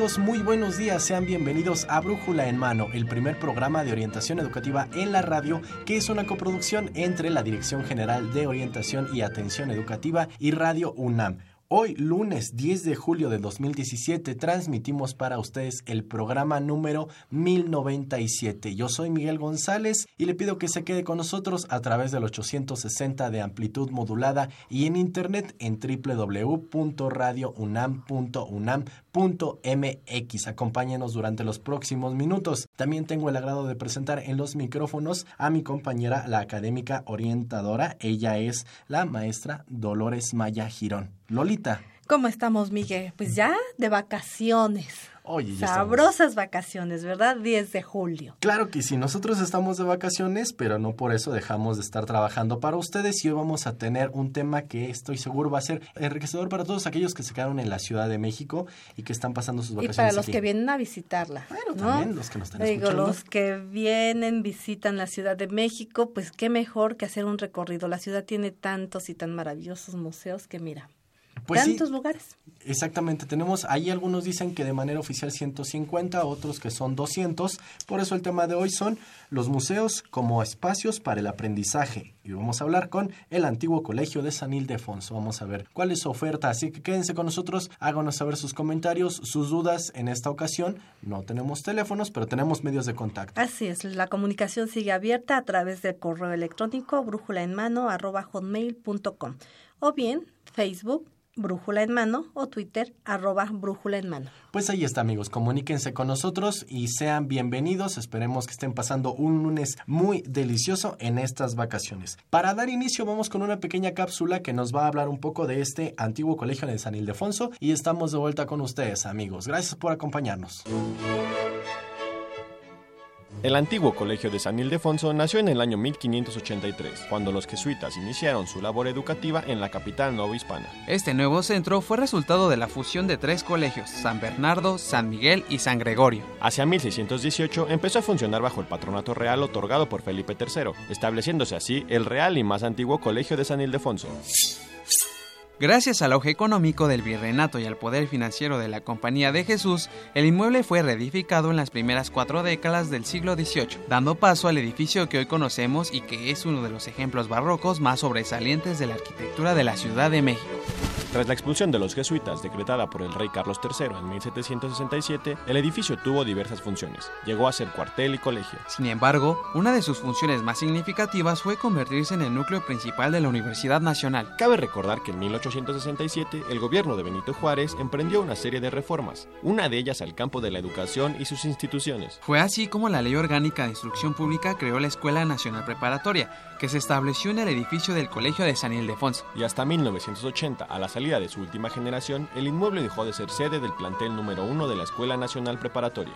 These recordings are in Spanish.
Muy buenos días, sean bienvenidos a Brújula en Mano, el primer programa de orientación educativa en la radio, que es una coproducción entre la Dirección General de Orientación y Atención Educativa y Radio UNAM. Hoy, lunes 10 de julio de 2017, transmitimos para ustedes el programa número 1097. Yo soy Miguel González y le pido que se quede con nosotros a través del 860 de amplitud modulada y en internet en www.radiounam.unam.mx. Acompáñenos durante los próximos minutos. También tengo el agrado de presentar en los micrófonos a mi compañera, la académica orientadora. Ella es la maestra Dolores Maya Girón. Lolita. ¿Cómo estamos, Miguel? Pues ya de vacaciones. Oye, Sabrosas vacaciones, ¿verdad? 10 de julio. Claro que sí, nosotros estamos de vacaciones, pero no por eso dejamos de estar trabajando para ustedes y hoy vamos a tener un tema que estoy seguro va a ser enriquecedor para todos aquellos que se quedaron en la Ciudad de México y que están pasando sus vacaciones. Y para los que vienen a visitarla. Bueno, también los que nos están Digo, los que vienen, visitan la Ciudad de México, pues qué mejor que hacer un recorrido. La ciudad tiene tantos y tan maravillosos museos que mira. Pues tantos lugares. Exactamente, tenemos, ahí algunos dicen que de manera oficial 150, otros que son 200, por eso el tema de hoy son los museos como espacios para el aprendizaje. Y vamos a hablar con el antiguo colegio de San Ildefonso, vamos a ver cuál es su oferta, así que quédense con nosotros, háganos saber sus comentarios, sus dudas en esta ocasión. No tenemos teléfonos, pero tenemos medios de contacto. Así es, la comunicación sigue abierta a través del correo electrónico brújula en mano o bien Facebook Brújula en Mano o Twitter arroba Brújula en Mano. Pues ahí está amigos, comuníquense con nosotros y sean bienvenidos. Esperemos que estén pasando un lunes muy delicioso en estas vacaciones. Para dar inicio vamos con una pequeña cápsula que nos va a hablar un poco de este antiguo colegio de San Ildefonso y estamos de vuelta con ustedes amigos. Gracias por acompañarnos. El antiguo colegio de San Ildefonso nació en el año 1583, cuando los jesuitas iniciaron su labor educativa en la capital novohispana. Este nuevo centro fue resultado de la fusión de tres colegios, San Bernardo, San Miguel y San Gregorio. Hacia 1618 empezó a funcionar bajo el patronato real otorgado por Felipe III, estableciéndose así el real y más antiguo colegio de San Ildefonso. Gracias al auge económico del virreinato y al poder financiero de la Compañía de Jesús, el inmueble fue reedificado en las primeras cuatro décadas del siglo XVIII, dando paso al edificio que hoy conocemos y que es uno de los ejemplos barrocos más sobresalientes de la arquitectura de la Ciudad de México. Tras la expulsión de los jesuitas decretada por el rey Carlos III en 1767, el edificio tuvo diversas funciones. Llegó a ser cuartel y colegio. Sin embargo, una de sus funciones más significativas fue convertirse en el núcleo principal de la Universidad Nacional. Cabe recordar que en 1867 el gobierno de Benito Juárez emprendió una serie de reformas, una de ellas al campo de la educación y sus instituciones. Fue así como la Ley Orgánica de Instrucción Pública creó la Escuela Nacional Preparatoria, que se estableció en el edificio del Colegio de San Ildefonso. Y hasta 1980, a la salida de su última generación, el inmueble dejó de ser sede del plantel número uno de la Escuela Nacional Preparatoria.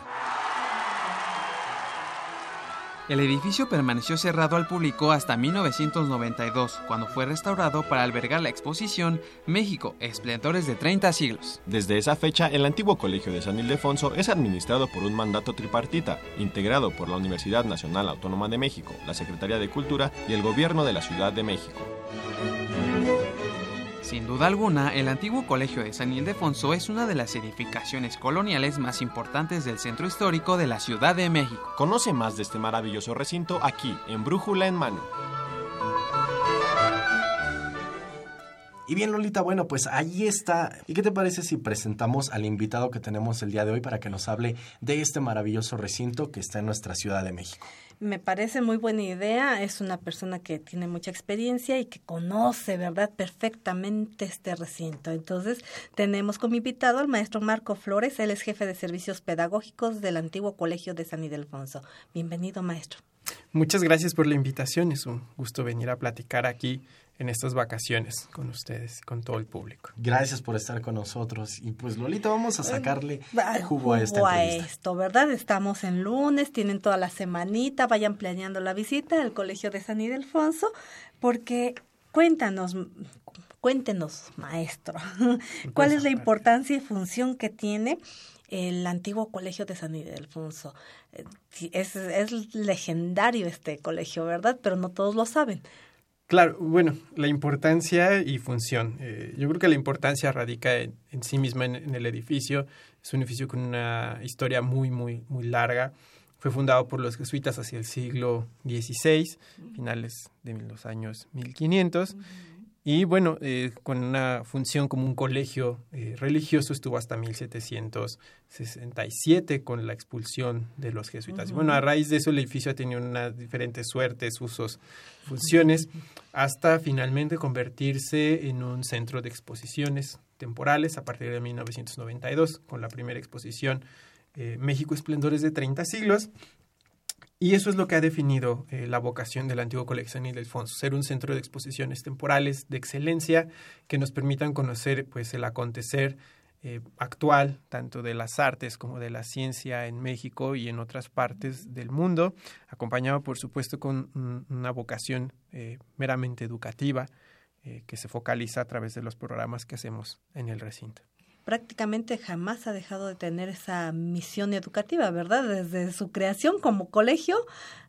El edificio permaneció cerrado al público hasta 1992, cuando fue restaurado para albergar la exposición México, esplendores de 30 siglos. Desde esa fecha, el antiguo Colegio de San Ildefonso es administrado por un mandato tripartita, integrado por la Universidad Nacional Autónoma de México, la Secretaría de Cultura y el Gobierno de la Ciudad de México. Sin duda alguna, el antiguo Colegio de San Ildefonso es una de las edificaciones coloniales más importantes del centro histórico de la Ciudad de México. Conoce más de este maravilloso recinto aquí, en Brújula en Mano. Y bien, Lolita, bueno, pues ahí está. ¿Y qué te parece si presentamos al invitado que tenemos el día de hoy para que nos hable de este maravilloso recinto que está en nuestra Ciudad de México? Me parece muy buena idea. Es una persona que tiene mucha experiencia y que conoce, ¿verdad?, perfectamente este recinto. Entonces, tenemos como invitado al maestro Marco Flores. Él es jefe de servicios pedagógicos del antiguo Colegio de San Ildefonso. Bienvenido, maestro. Muchas gracias por la invitación. Es un gusto venir a platicar aquí en estas vacaciones con ustedes, con todo el público. Gracias por estar con nosotros. Y pues Lolita, vamos a sacarle jugo a esta entrevista. esto, ¿verdad? Estamos en lunes, tienen toda la semanita, vayan planeando la visita al Colegio de San Ildefonso, porque cuéntanos, cuéntenos, maestro, ¿cuál es la importancia y función que tiene el antiguo colegio de San Ildefonso. Eh, es, es legendario este colegio, ¿verdad? Pero no todos lo saben. Claro, bueno, la importancia y función. Eh, yo creo que la importancia radica en, sí misma en, el edificio. Es un edificio con una historia muy, muy, muy larga. Fue fundado por los jesuitas hacia el siglo XVI, finales de los años 1500. Y bueno, eh, con una función como un colegio eh, religioso estuvo hasta 1767 con la expulsión de los jesuitas. Y bueno, a raíz de eso el edificio ha tenido unas diferentes suertes, usos, funciones, hasta finalmente convertirse en un centro de exposiciones temporales a partir de 1992, con la primera exposición eh, México Esplendores de 30 siglos, y eso es lo que ha definido eh, la vocación del antiguo Colegio San Ildefonso, ser un centro de exposiciones temporales de excelencia que nos permitan conocer pues, el acontecer eh, actual, tanto de las artes como de la ciencia en México y en otras partes del mundo, acompañado por supuesto con una vocación eh, meramente educativa que se focaliza a través de los programas que hacemos en el recinto prácticamente jamás ha dejado de tener esa misión educativa, ¿verdad? Desde su creación como colegio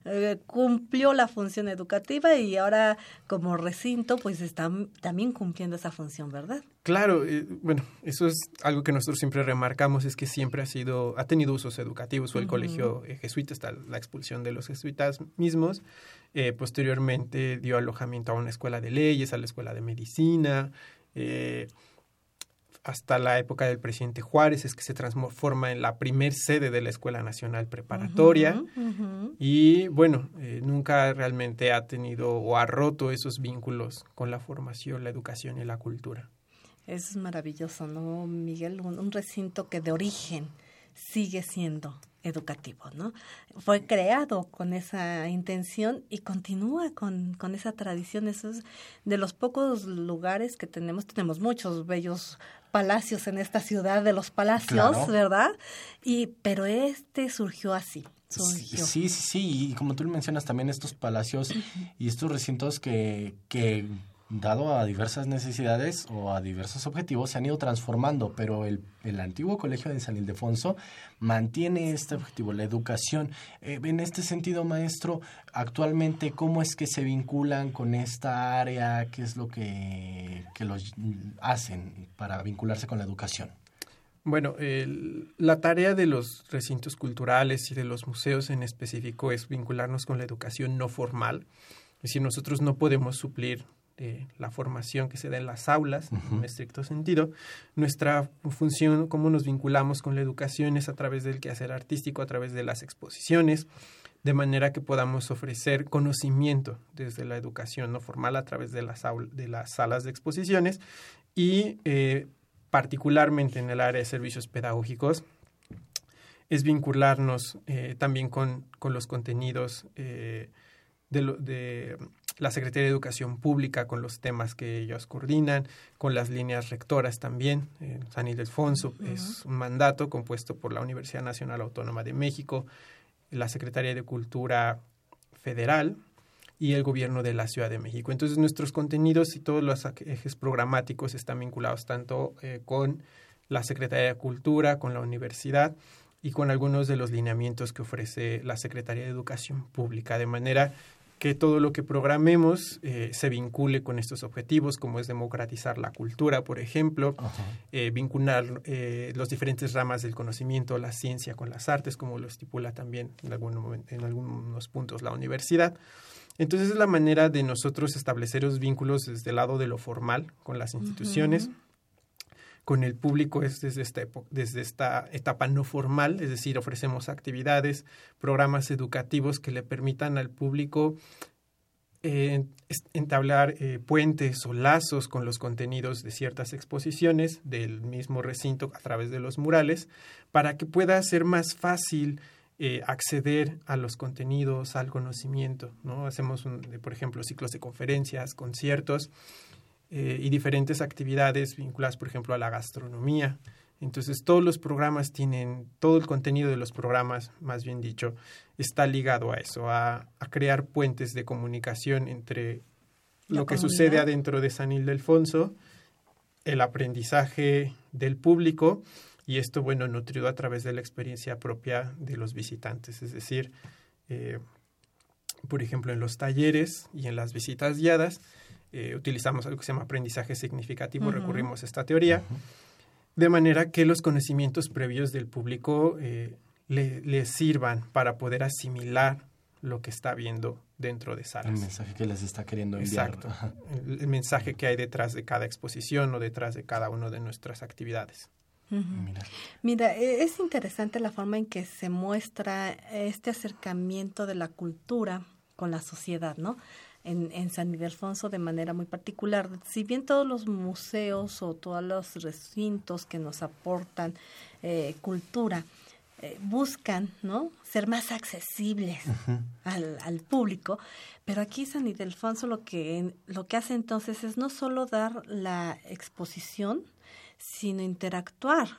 eh, cumplió la función educativa y ahora como recinto pues está también cumpliendo esa función, ¿verdad? Claro, eh, bueno, eso es algo que nosotros siempre remarcamos, es que siempre ha sido, ha tenido usos educativos, fue el colegio eh, jesuita hasta la expulsión de los jesuitas mismos, posteriormente dio alojamiento a una escuela de leyes, a la escuela de medicina, eh, hasta la época del presidente Juárez es que se transforma en la primer sede de la Escuela Nacional Preparatoria y bueno, eh, nunca realmente ha tenido o ha roto esos vínculos con la formación, la educación y la cultura. Es maravilloso, ¿no, Miguel? un recinto que de origen sigue siendo educativo, ¿no? Fue creado con esa intención y continúa con, con esa tradición. Eso es de los pocos lugares que tenemos, tenemos muchos bellos palacios en esta ciudad de los palacios, ¿verdad? Y pero este surgió así. Sí, sí, sí, y como tú mencionas también estos palacios y estos recintos que, que dado a diversas necesidades o a diversos objetivos, se han ido transformando, pero el, el antiguo colegio de San Ildefonso mantiene este objetivo, la educación. Eh, en este sentido, maestro, actualmente, ¿cómo es que se vinculan con esta área? ¿Qué es lo que, que los hacen para vincularse con la educación? Bueno, la tarea de los recintos culturales y de los museos en específico es vincularnos con la educación no formal. Es decir, nosotros no podemos suplir de la formación que se da en las aulas, en estricto sentido. Nuestra función, cómo nos vinculamos con la educación, es a través del quehacer artístico, a través de las exposiciones, de manera que podamos ofrecer conocimiento desde la educación no formal a través de las, de las salas de exposiciones y eh, particularmente en el área de servicios pedagógicos, es vincularnos eh, también con, con, los contenidos eh, de, de, la Secretaría de Educación Pública con los temas que ellos coordinan, con las líneas rectoras también. San Ildefonso es un mandato compuesto por la Universidad Nacional Autónoma de México, la Secretaría de Cultura Federal y el gobierno de la Ciudad de México. Entonces nuestros contenidos y todos los ejes programáticos están vinculados tanto eh, con la Secretaría de Cultura, con la universidad y con algunos de los lineamientos que ofrece la Secretaría de Educación Pública, de manera que todo lo que programemos eh, se vincule con estos objetivos, como es democratizar la cultura, por ejemplo, eh, vincular eh, las diferentes ramas del conocimiento, la ciencia con las artes, como lo estipula también en, algún en algunos puntos la universidad. Entonces es la manera de nosotros establecer los vínculos desde el lado de lo formal con las instituciones. Con el público es desde esta, desde esta etapa no formal, es decir, ofrecemos actividades, programas educativos que le permitan al público eh, entablar eh, puentes o lazos con los contenidos de ciertas exposiciones del mismo recinto a través de los murales, para que pueda ser más fácil eh, acceder a los contenidos, al conocimiento. ¿no? Hacemos, por ejemplo, ciclos de conferencias, conciertos eh, y diferentes actividades vinculadas, por ejemplo, a la gastronomía. Entonces, todos los programas tienen, todo el contenido de los programas, más bien dicho, está ligado a eso, a, crear puentes de comunicación entre lo que sucede adentro de San Ildefonso, el aprendizaje del público y esto, bueno, nutrido a través de la experiencia propia de los visitantes, es decir, eh, por ejemplo, en los talleres y en las visitas guiadas, eh, utilizamos algo que se llama aprendizaje significativo, recurrimos a esta teoría, de manera que los conocimientos previos del público eh, le, sirvan para poder asimilar lo que está viendo dentro de salas. El mensaje que les está queriendo enviar. Exacto. el mensaje que hay detrás de cada exposición o detrás de cada una de nuestras actividades. Mira. E, es interesante la forma en que se muestra este acercamiento de la cultura con la sociedad, ¿no? En, en San Ildefonso de manera muy particular. Si bien todos los museos o todos los recintos que nos aportan eh, cultura eh, buscan, ¿no? Ser más accesibles al, al, público, pero aquí San Ildefonso lo que lo que hace entonces es no solo dar la exposición, sino interactuar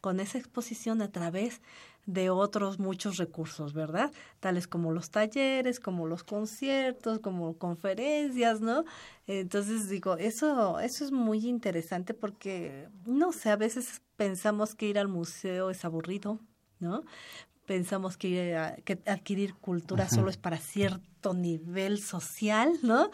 con esa exposición a través de otros muchos recursos, ¿verdad? Tales como los talleres, como los conciertos, como conferencias, ¿no? Entonces digo, eso eso es muy interesante porque no sé, a veces pensamos que ir al museo es aburrido, ¿no? Pensamos que, que adquirir cultura solo es para cierto nivel social, ¿no?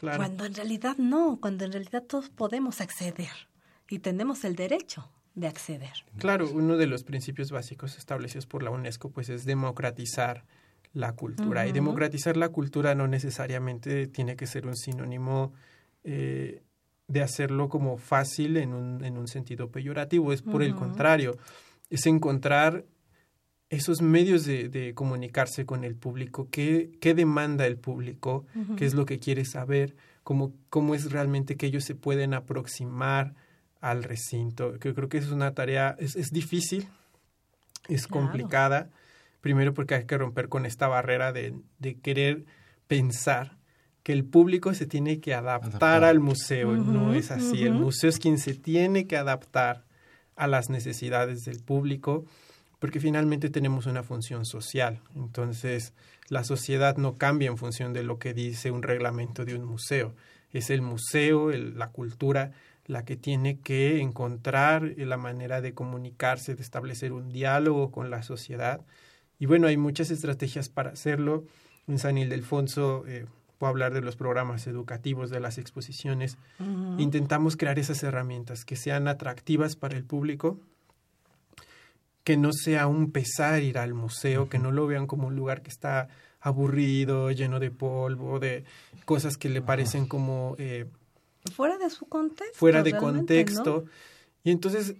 Cuando en realidad no, cuando en realidad todos podemos acceder y tenemos el derecho de acceder. Claro, uno de los principios básicos establecidos por la UNESCO pues es democratizar la cultura. Y democratizar la cultura no necesariamente tiene que ser un sinónimo eh, de hacerlo como fácil en un, en un sentido peyorativo, es por el contrario, es encontrar esos medios de, de, comunicarse con el público, qué, qué demanda el público, qué es lo que quiere saber, cómo, cómo es realmente que ellos se pueden aproximar al recinto. Que creo que es una tarea, es, es difícil, es complicada, primero porque hay que romper con esta barrera de, de querer pensar que el público se tiene que adaptar, al museo, no es así, el museo es quien se tiene que adaptar a las necesidades del público, porque finalmente tenemos una función social, entonces la sociedad no cambia en función de lo que dice un reglamento de un museo, es el museo, la cultura, la que tiene que encontrar la manera de comunicarse, de establecer un diálogo con la sociedad. Y bueno, hay muchas estrategias para hacerlo. En San Ildefonso eh, puedo hablar de los programas educativos, de las exposiciones. Intentamos crear esas herramientas que sean atractivas para el público, que no sea un pesar ir al museo, que no lo vean como un lugar que está aburrido, lleno de polvo, de cosas que le parecen como eh, Fuera de su contexto. Fuera de contexto. Y entonces,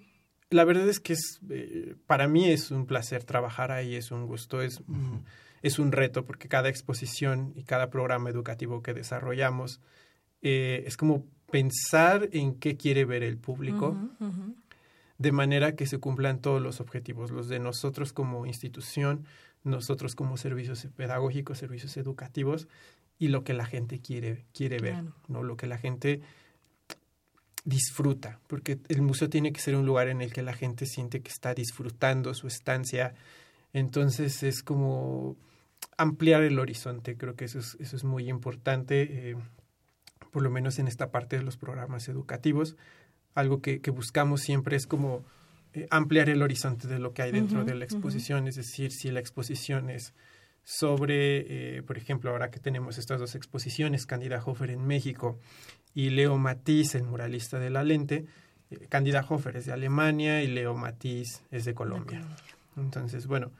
la verdad es que es, eh, para mí es un placer trabajar ahí, es un gusto, es, es un reto, porque cada exposición y cada programa educativo que desarrollamos eh, es como pensar en qué quiere ver el público, de manera que se cumplan todos los objetivos, los de nosotros como institución, nosotros como servicios pedagógicos, servicios educativos, y lo que la gente quiere, quiere ver, ¿no? Lo que la gente disfruta, porque el museo tiene que ser un lugar en el que la gente siente que está disfrutando su estancia. Entonces es como ampliar el horizonte, creo que eso es, eso es muy importante, eh, por lo menos en esta parte de los programas educativos. Algo que, que buscamos siempre es como eh, ampliar el horizonte de lo que hay dentro de la exposición, es decir, si la exposición es sobre, eh, por ejemplo, ahora que tenemos estas dos exposiciones, Candida Hofer en México y Leo Matiz, el muralista de la lente. Eh, Candida Hofer es de Alemania y Leo Matiz es de Colombia. Entonces, bueno,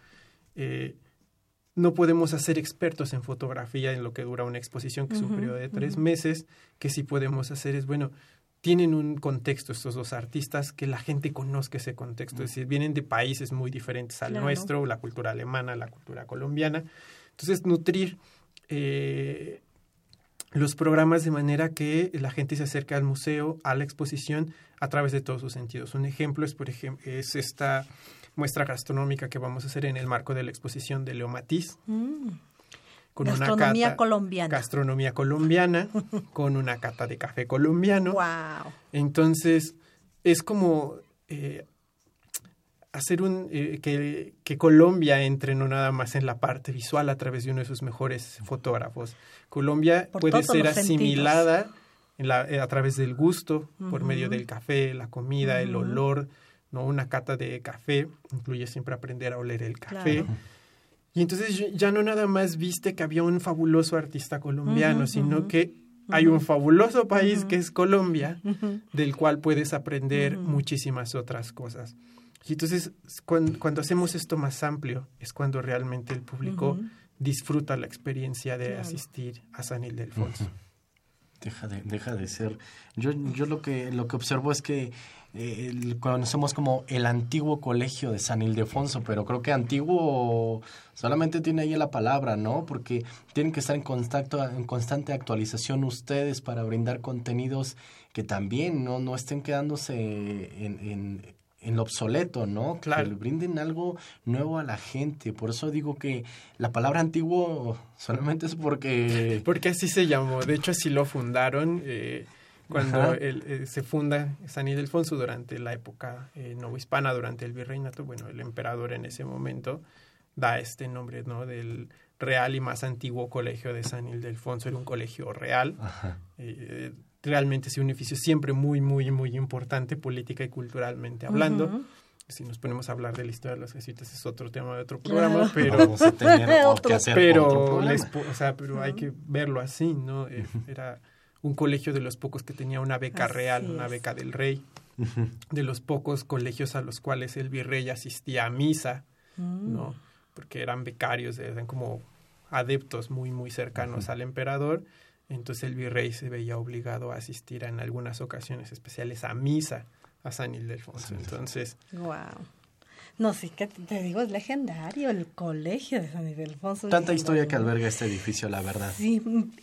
eh, no podemos hacer expertos en fotografía en lo que dura una exposición, que es un periodo de tres meses, que sí podemos hacer es, bueno, tienen un contexto estos dos artistas, que la gente conozca ese contexto, es decir, vienen de países muy diferentes al nuestro, la cultura alemana, la cultura colombiana. Entonces, nutrir eh, los programas de manera que la gente se acerque al museo, a la exposición, a través de todos sus sentidos. Un ejemplo es, por ejemplo, es esta muestra gastronómica que vamos a hacer en el marco de la exposición de Leo Matiz. Mm. Con gastronomía una colombiana. Gastronomía colombiana, con una cata de café colombiano. Wow. Entonces, es como eh, hacer un eh, que, que, Colombia entre no nada más en la parte visual a través de uno de sus mejores fotógrafos. Colombia puede ser asimilada en la, eh, a través del gusto, por medio del café, la comida, el olor, no una cata de café, incluye siempre aprender a oler el café. Y entonces ya no nada más viste que había un fabuloso artista colombiano, sino que hay un fabuloso país que es Colombia, del cual puedes aprender muchísimas otras cosas. Y entonces, cuando, hacemos esto más amplio, es cuando realmente el público disfruta la experiencia de asistir a San Ildefonso. Deja de, deja de ser. Yo, yo lo que lo que observo es que eh, conocemos como el antiguo colegio de San Ildefonso, pero creo que antiguo solamente tiene ahí la palabra, ¿no? Porque tienen que estar en contacto, en constante actualización ustedes para brindar contenidos que también no, no estén quedándose en en lo obsoleto, ¿no? Claro. Que le brinden algo nuevo a la gente. Por eso digo que la palabra antiguo solamente es porque... Porque así se llamó. De hecho, así lo fundaron. Eh, cuando eh, se funda San Ildefonso durante la época eh, novohispana, durante el virreinato, bueno, el emperador en ese momento da este nombre, ¿no? Del real y más antiguo colegio de San Ildefonso. Era un colegio real. Realmente es un edificio siempre muy, muy, muy importante política y culturalmente hablando. Si nos ponemos a hablar de la historia de los jesuitas es otro tema de otro programa, pero vamos a tener que hacer pero, otro o sea, pero hay que verlo así, ¿no? Eh, era un colegio de los pocos que tenía una beca real, una beca del rey, de los pocos colegios a los cuales el virrey asistía a misa, mm. ¿no? Porque eran becarios, eran como adeptos muy, muy cercanos al emperador entonces el virrey se veía obligado a asistir en algunas ocasiones especiales a misa a San Ildefonso. Entonces. Wow. No, sí que te digo, es legendario el colegio de San Ildefonso. Tanta historia que alberga este edificio, la verdad. Sí,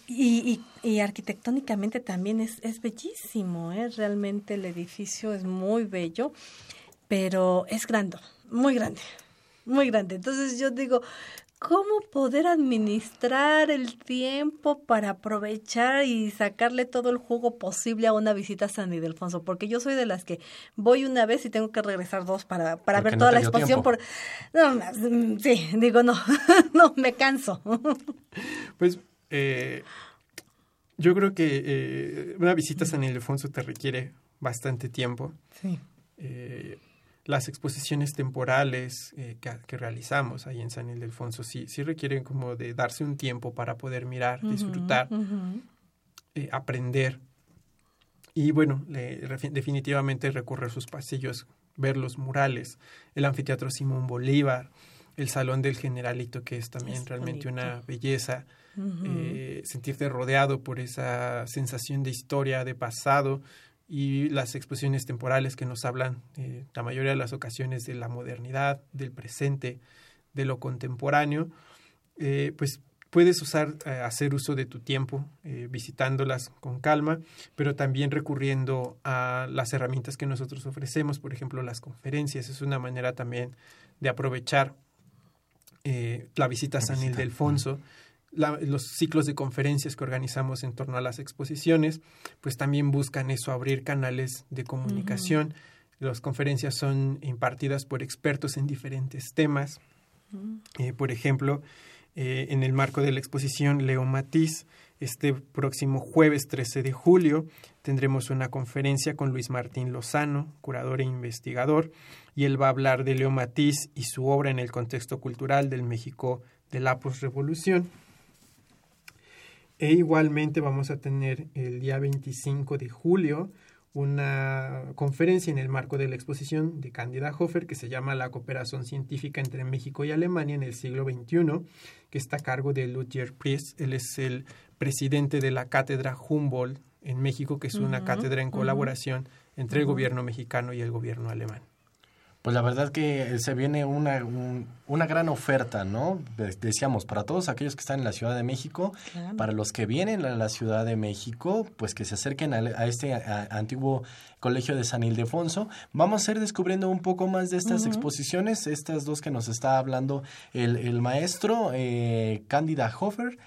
y, y, arquitectónicamente también es, es bellísimo, ¿eh? Realmente el edificio es muy bello, pero es grande, muy grande, muy grande. Entonces yo digo, cómo poder administrar el tiempo para aprovechar y sacarle todo el jugo posible a una visita a San Ildefonso, porque yo soy de las que voy una vez y tengo que regresar dos para, para ver toda la exposición. Por... No, mm, sí, digo, no, no, me canso. Pues eh, yo creo que eh, una visita a San Ildefonso te requiere bastante tiempo. Sí. Eh, las exposiciones temporales eh, que, realizamos ahí en San Ildefonso sí, sí requieren como de darse un tiempo para poder mirar, disfrutar, eh, aprender. Y bueno, definitivamente recorrer sus pasillos, ver los murales, el anfiteatro Simón Bolívar, el Salón del Generalito, que es también realmente una belleza. Eh, sentirte rodeado por esa sensación de historia, de pasado, y las exposiciones temporales que nos hablan eh, la mayoría de las ocasiones de la modernidad, del presente, de lo contemporáneo, eh, pues puedes usar, eh, hacer uso de tu tiempo visitándolas con calma, pero también recurriendo a las herramientas que nosotros ofrecemos, por ejemplo, las conferencias. Es una manera también de aprovechar la visita a San Ildefonso los ciclos de conferencias que organizamos en torno a las exposiciones, pues también buscan eso, abrir canales de comunicación. Las conferencias son impartidas por expertos en diferentes temas. Eh, por ejemplo, eh, en el marco de la exposición Leo Matiz, este próximo jueves 13 de julio tendremos una conferencia con Luis Martín Lozano, curador e investigador, y él va a hablar de Leo Matiz y su obra en el contexto cultural del México de la posrevolución. E igualmente vamos a tener el día 25 de julio una conferencia en el marco de la exposición de Candida Hofer que se llama La cooperación científica entre México y Alemania en el siglo XXI, que está a cargo de Ludger Priest. Él es el presidente de la cátedra Humboldt en México, que es una cátedra en colaboración entre el gobierno mexicano y el gobierno alemán. Pues la verdad que se viene una, una gran oferta, ¿no? Decíamos, para todos aquellos que están en la Ciudad de México, para los que vienen a la Ciudad de México, pues que se acerquen a, este antiguo Colegio de San Ildefonso. Vamos a ir descubriendo un poco más de estas exposiciones, estas dos que nos está hablando el, el maestro eh, Cándida Hofer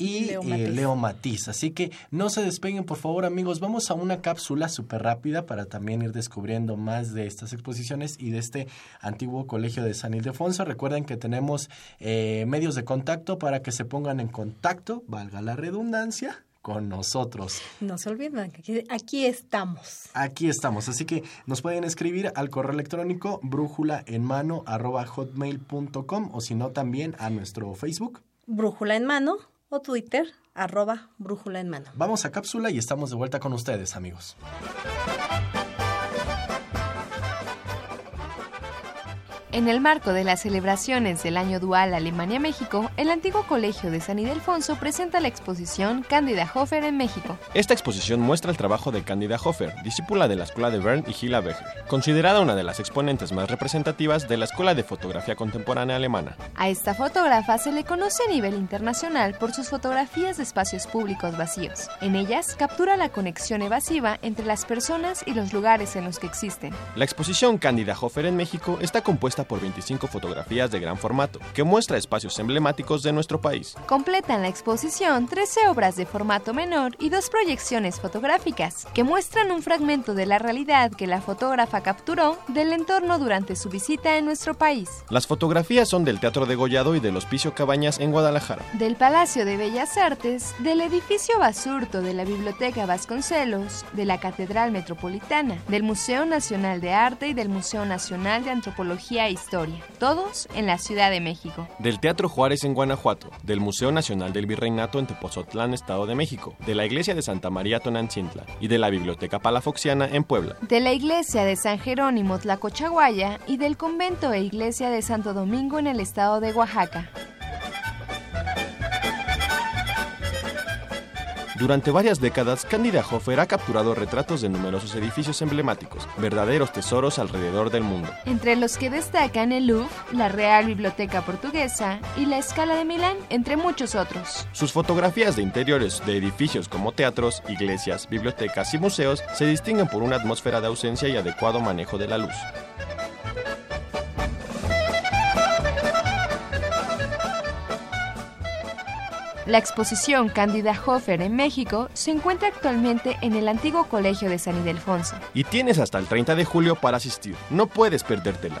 y Leo Matiz. Así que no se despeguen, por favor, amigos. Vamos a una cápsula súper rápida para también ir descubriendo más de estas exposiciones y de este antiguo colegio de San Ildefonso. Recuerden que tenemos eh, medios de contacto para que se pongan en contacto, valga la redundancia, con nosotros. No se olviden que aquí estamos. Aquí estamos, así que nos pueden escribir al correo electrónico brújula en mano hotmail.com o si no también a nuestro Facebook. Brújula en mano o Twitter, arroba brújula en mano. Vamos a cápsula y estamos de vuelta con ustedes, amigos. En el marco de las celebraciones del Año Dual Alemania-México, el antiguo Colegio de San Ildefonso presenta la exposición Cándida Hofer en México. Esta exposición muestra el trabajo de Cándida Hofer, discípula de la escuela de Bern y Hilla Becher, considerada una de las exponentes más representativas de la escuela de fotografía contemporánea alemana. A esta fotógrafa se le conoce a nivel internacional por sus fotografías de espacios públicos vacíos. En ellas captura la conexión evasiva entre las personas y los lugares en los que existen. La exposición Cándida Hofer en México está compuesta por 25 fotografías de gran formato, que muestra espacios emblemáticos de nuestro país. Completan la exposición 13 obras de formato menor y dos proyecciones fotográficas, que muestran un fragmento de la realidad que la fotógrafa capturó del entorno durante su visita en nuestro país. Las fotografías son del Teatro de Gollado y del Hospicio Cabañas en Guadalajara. Del Palacio de Bellas Artes, del edificio Basurto de la Biblioteca Vasconcelos, de la Catedral Metropolitana, del Museo Nacional de Arte y del Museo Nacional de Antropología historia, todos en la Ciudad de México. Del Teatro Juárez en Guanajuato, del Museo Nacional del Virreinato en Tepozotlán, Estado de México, de la Iglesia de Santa María Tonantzintla y de la Biblioteca Palafoxiana en Puebla. De la Iglesia de San Jerónimo Tlacochaguaya y del Convento e Iglesia de Santo Domingo en el Estado de Oaxaca. Durante varias décadas, Candida Hofer ha capturado retratos de numerosos edificios emblemáticos, verdaderos tesoros alrededor del mundo. Entre los que destacan el Louvre, la Real Biblioteca Portuguesa y la Escala de Milán, entre muchos otros. Sus fotografías de interiores de edificios como teatros, iglesias, bibliotecas y museos se distinguen por una atmósfera de ausencia y adecuado manejo de la luz. La exposición Cándida Hofer en México se encuentra actualmente en el antiguo Colegio de San Ildefonso. Y tienes hasta el 30 de julio para asistir. No puedes perdértela.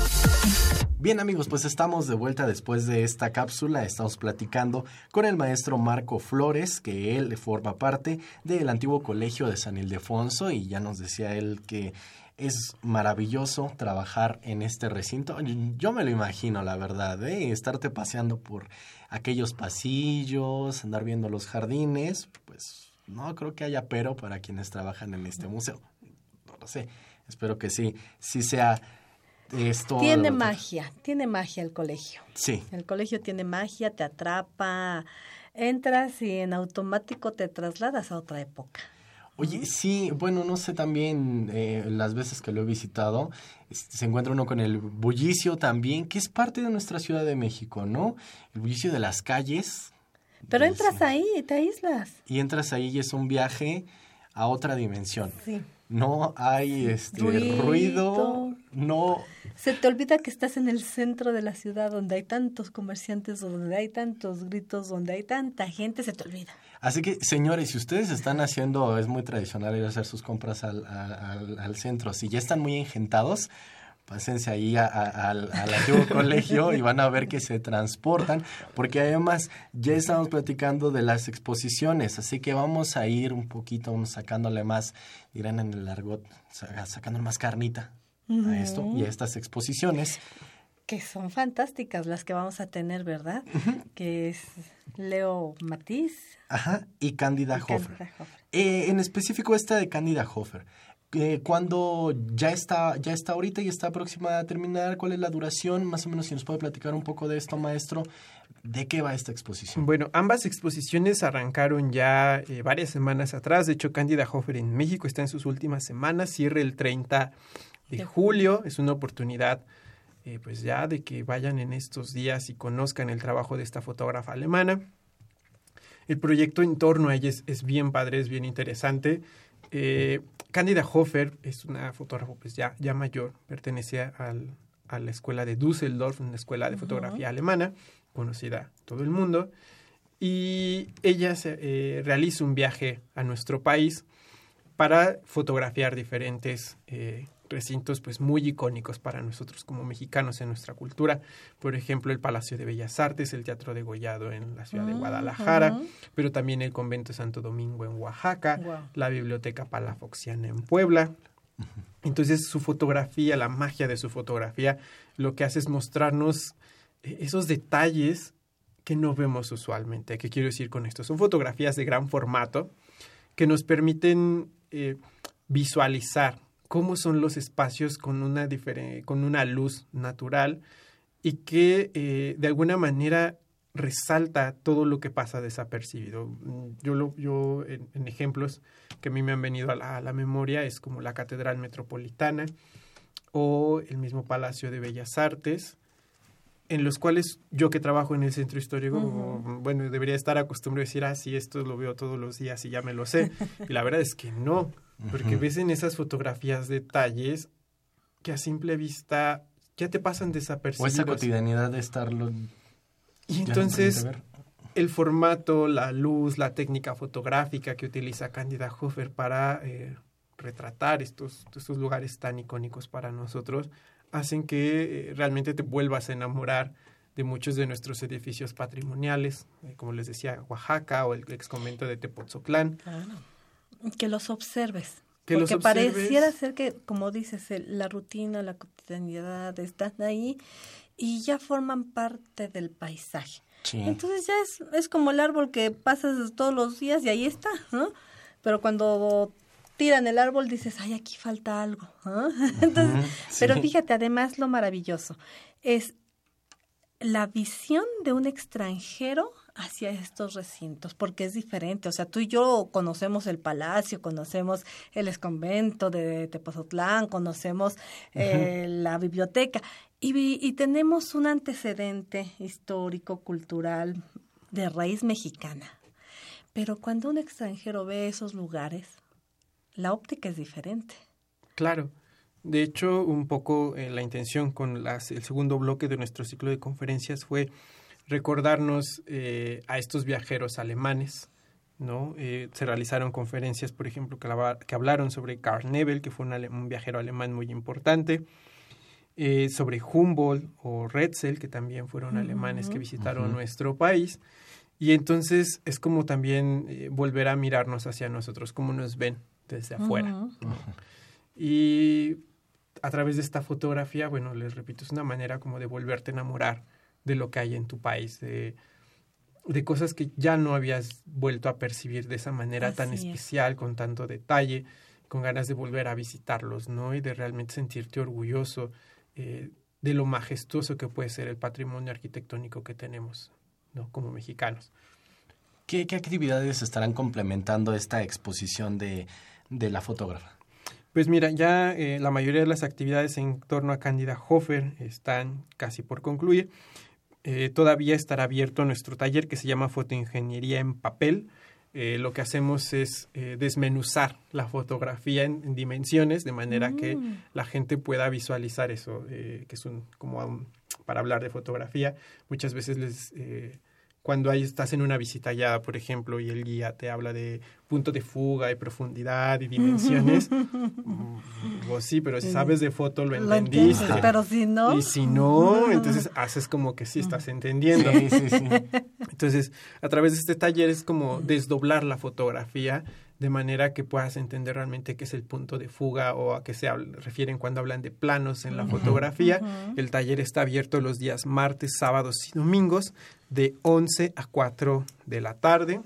Bien amigos, pues estamos de vuelta después de esta cápsula. Estamos platicando con el maestro Marco Flores, que él forma parte del antiguo colegio de San Ildefonso y ya nos decía él que es maravilloso trabajar en este recinto. Yo me lo imagino, la verdad, ¿eh? estarte paseando por aquellos pasillos, andar viendo los jardines, pues no creo que haya pero para quienes trabajan en este museo. No lo sé, espero que sí, sí sea tiene magia, tiene magia el colegio. Sí. El colegio tiene magia, te atrapa, entras y en automático te trasladas a otra época. Oye, sí, bueno, no sé también eh, las veces que lo he visitado, se encuentra uno con el bullicio también, que es parte de nuestra Ciudad de México, ¿no? El bullicio de las calles. Pero entras ahí, te aíslas. Y entras ahí y es un viaje a otra dimensión. Sí. No hay este ruido no se te olvida que estás en el centro de la ciudad donde hay tantos comerciantes, donde hay tantos gritos, donde hay tanta gente, se te olvida. Así que, señores, si ustedes están haciendo, es muy tradicional ir a hacer sus compras al, al centro, si ya están muy engentados, pásense ahí al antiguo colegio y van a ver que se transportan, porque además ya estamos platicando de las exposiciones, así que vamos a ir un poquito sacándole más, dirán en el largot, sacándole más carnita a esto y a estas exposiciones. Que son fantásticas las que vamos a tener, ¿verdad? Que es Leo Matiz. Ajá, y Cándida Hofer. Eh, en específico esta de Cándida Hofer cuando ya está, ya está ahorita y está próxima a terminar, ¿cuál es la duración? Más o menos si nos puede platicar un poco de esto, maestro. ¿De qué va esta exposición? Bueno, ambas exposiciones arrancaron ya eh, varias semanas atrás. De hecho, Cándida Hofer en México está en sus últimas semanas. Cierre el 30 de julio. Es una oportunidad, eh, pues ya, de que vayan en estos días y conozcan el trabajo de esta fotógrafa alemana. El proyecto en torno a ella es, es bien padre, es bien interesante. Eh, Cándida Hofer es una fotógrafa pues ya, ya mayor, pertenecía al, a la escuela de Düsseldorf, una escuela de fotografía alemana, conocida todo el mundo, y ella se, eh, realiza un viaje a nuestro país para fotografiar diferentes eh, recintos pues muy icónicos para nosotros como mexicanos en nuestra cultura. Por ejemplo, el Palacio de Bellas Artes, el Teatro de Gollado en la ciudad de Guadalajara, pero también el Convento Santo Domingo en Oaxaca, la Biblioteca Palafoxiana en Puebla. Entonces su fotografía, la magia de su fotografía, lo que hace es mostrarnos eh, esos detalles que no vemos usualmente. ¿Qué quiero decir con esto? Son fotografías de gran formato que nos permiten eh, visualizar cómo son los espacios con una, con una luz natural y que eh, de alguna manera resalta todo lo que pasa desapercibido. Mm, yo, lo, yo en, ejemplos que a mí me han venido a la, memoria es como la Catedral Metropolitana o el mismo Palacio de Bellas Artes, en los cuales yo que trabajo en el centro histórico, bueno, debería estar acostumbrado a decir, ah, sí, esto lo veo todos los días y ya me lo sé. y la verdad es que no. Porque ves en esas fotografías detalles que a simple vista ya te pasan desapercibidos. O esa cotidianidad de estarlo. Y entonces el formato, la luz, la técnica fotográfica que utiliza Candida Hofer para eh, retratar estos, estos lugares tan icónicos para nosotros, hacen que eh, realmente te vuelvas a enamorar de muchos de nuestros edificios patrimoniales, eh, como les decía, Oaxaca o el ex convento de Tepoztlán. Que los observes. porque pareciera ser que, como dices, la rutina, la cotidianidad están ahí y ya forman parte del paisaje. Entonces ya es, es como el árbol que pasas todos los días y ahí está, ¿no? Pero cuando tiran el árbol dices, ay, aquí falta algo. Entonces, Pero fíjate, además lo maravilloso es la visión de un extranjero hacia estos recintos, porque es diferente. O sea, tú y yo conocemos el palacio, conocemos el esconvento de Tepozotlán, conocemos eh, la biblioteca y, y tenemos un antecedente histórico, cultural, de raíz mexicana. Pero cuando un extranjero ve esos lugares, la óptica es diferente. Claro. De hecho, un poco eh, la intención con las, el segundo bloque de nuestro ciclo de conferencias fue recordarnos eh, a estos viajeros alemanes. ¿no? Eh, se realizaron conferencias, por ejemplo, que, que hablaron sobre Karl Nebel, que fue un, viajero alemán muy importante, eh, sobre Humboldt o Retzel, que también fueron alemanes que visitaron nuestro país. Y entonces es como también volver a mirarnos hacia nosotros, cómo nos ven desde afuera. Y a través de esta fotografía, bueno, les repito, es una manera como de volverte a enamorar de lo que hay en tu país, de, de cosas que ya no habías vuelto a percibir de esa manera tan especial, con tanto detalle, con ganas de volver a visitarlos, ¿no? Y de realmente sentirte orgulloso eh, de lo majestuoso que puede ser el patrimonio arquitectónico que tenemos, ¿no? Como mexicanos. ¿Qué, qué actividades estarán complementando esta exposición de, de la fotógrafa? Pues mira, ya eh, la mayoría de las actividades en torno a Cándida Hofer están casi por concluir. Eh, todavía estará abierto nuestro taller que se llama Fotoingeniería en Papel. Eh, lo que hacemos es eh, desmenuzar la fotografía en, dimensiones de manera que mm. la gente pueda visualizar eso, que es un, como para hablar de fotografía, muchas veces les cuando estás en una visita guiada, por ejemplo, y el guía te habla de punto de fuga y profundidad y dimensiones, vos sí, pero si sabes de foto lo entendiste. pero si no... Y si no, entonces haces como que sí estás entendiendo. Sí, sí, sí. Entonces, a través de este taller es como desdoblar la fotografía de manera que puedas entender realmente qué es el punto de fuga o a qué se refieren cuando hablan de planos en la fotografía. El taller está abierto los días martes, sábados y domingos de 11 a 4 de la tarde.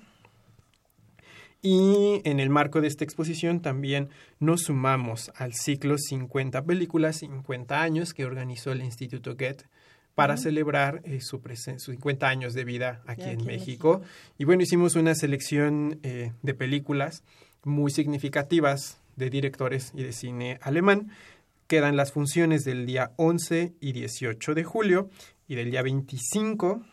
Y en el marco de esta exposición también nos sumamos al ciclo 50 películas, 50 años que organizó el Instituto Goethe para celebrar eh, su sus 50 años de vida aquí, Aquí en, en México. Y bueno, hicimos una selección eh, de películas muy significativas de directores y de cine alemán. Quedan las funciones del día 11 y 18 de julio y del día 25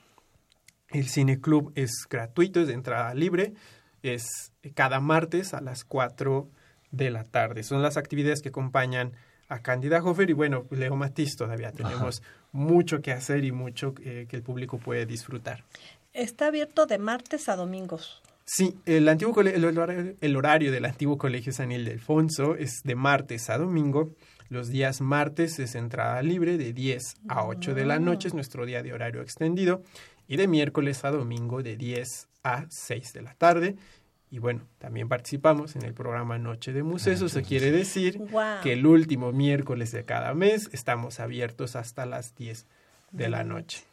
el Cine Club es gratuito, es de entrada libre, es cada martes a las 4 de la tarde. Son las actividades que acompañan a Candida Hofer y bueno, Leo Matiz todavía tenemos mucho que hacer y mucho eh, que el público puede disfrutar. Está abierto de martes a domingos. Sí, el, antiguo el, horario, el horario del antiguo Colegio San Ildefonso es de martes a domingo. Los días martes es entrada libre de 10 a 8 de la noche, es nuestro día de horario extendido. Y de miércoles a domingo de 10 a 6 de la tarde. Y bueno, también participamos en el programa Noche de Museos. Eso quiere decir que el último miércoles de cada mes estamos abiertos hasta las 10 de la noche.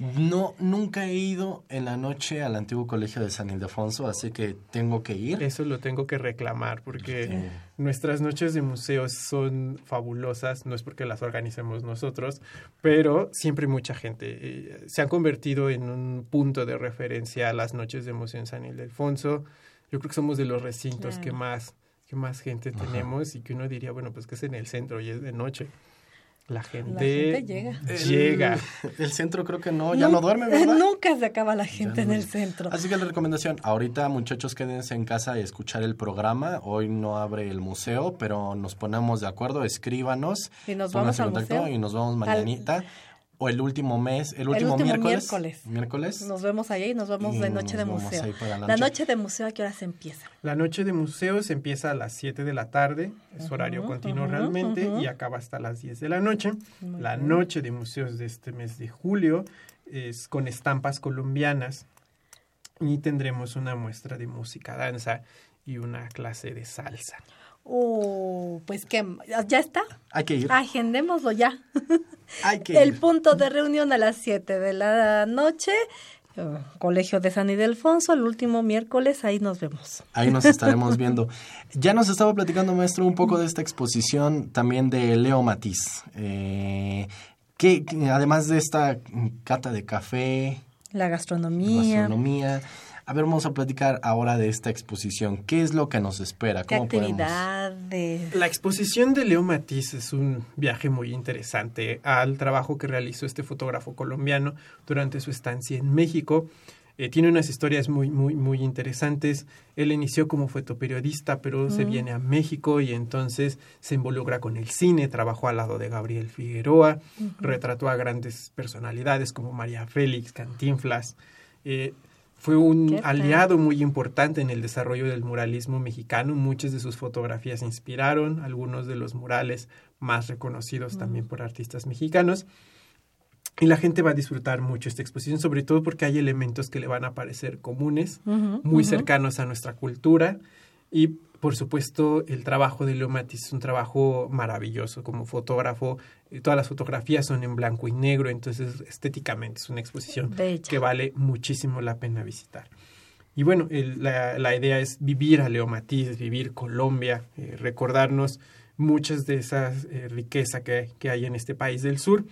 No, nunca he ido en la noche al antiguo colegio de San Ildefonso, así que tengo que ir. Eso lo tengo que reclamar porque Sí. nuestras noches de museos son fabulosas, no es porque las organicemos nosotros, pero siempre mucha gente eh, se han convertido en un punto de referencia a las noches de museo en San Ildefonso. Yo creo que somos de los recintos que más que más gente tenemos y que uno diría, bueno, pues que es en el centro y es de noche. La gente, gente llega. llega. El centro creo que no, ya no duerme, ¿verdad? Nunca se acaba la gente en no. el centro. Así que la recomendación, ahorita muchachos quédense en casa y escuchar el programa. Hoy no abre el museo, pero nos ponemos de acuerdo, escríbanos. Y nos vamos en al contacto museo. Y nos vemos mañanita. O el último mes, el último, último miércoles. miércoles. Miércoles. Nos vemos allá y nos vemos Y de noche de nos vamos museo. ahí para la La noche. noche de museo, ¿a qué hora se empieza? La noche de museos empieza a las 7 de la tarde, es horario continuo realmente, y acaba hasta las 10 de la noche. Muy la bien. noche de museos de este mes de julio es con estampas colombianas y tendremos una muestra de música, danza y una clase de salsa. Uh, pues que ya está. Hay que ir. Agendémoslo ya. Hay que El ir. punto de reunión a las 7 de la noche. eh, Colegio de San Ildefonso, el último miércoles, ahí nos vemos. Ahí nos estaremos viendo. Ya nos estaba platicando, maestro, un poco de esta exposición también de Leo Matiz. Eh, que que además de esta cata de café, La gastronomía. gastronomía. A ver, vamos a platicar ahora de esta exposición. ¿Qué es lo que nos espera? ¿Qué ¿Cómo podemos? actividades? La exposición de Leo Matiz es un viaje muy interesante al trabajo que realizó este fotógrafo colombiano durante su estancia en México. Eh, tiene unas historias muy, muy, muy interesantes. Él inició como fotoperiodista, pero se viene a México y entonces se involucra con el cine. Trabajó al lado de Gabriel Figueroa, retrató a grandes personalidades como María Félix, Cantinflas. Eh, fue un aliado muy importante en el desarrollo del muralismo mexicano. Muchas de sus fotografías inspiraron algunos de los murales más reconocidos también por artistas mexicanos. Y la gente va a disfrutar mucho esta exposición, sobre todo porque hay elementos que le van a parecer comunes, muy cercanos a nuestra cultura. Y por supuesto, el trabajo de Leo Matiz es un trabajo maravilloso como fotógrafo. Eh, Todas las fotografías son en blanco y negro, entonces estéticamente es una exposición Bella. que vale muchísimo la pena visitar. Y bueno, el- la, la idea es vivir a Leo Matiz, vivir Colombia, eh, recordarnos muchas de esas eh, riqueza que, que hay en este país del sur.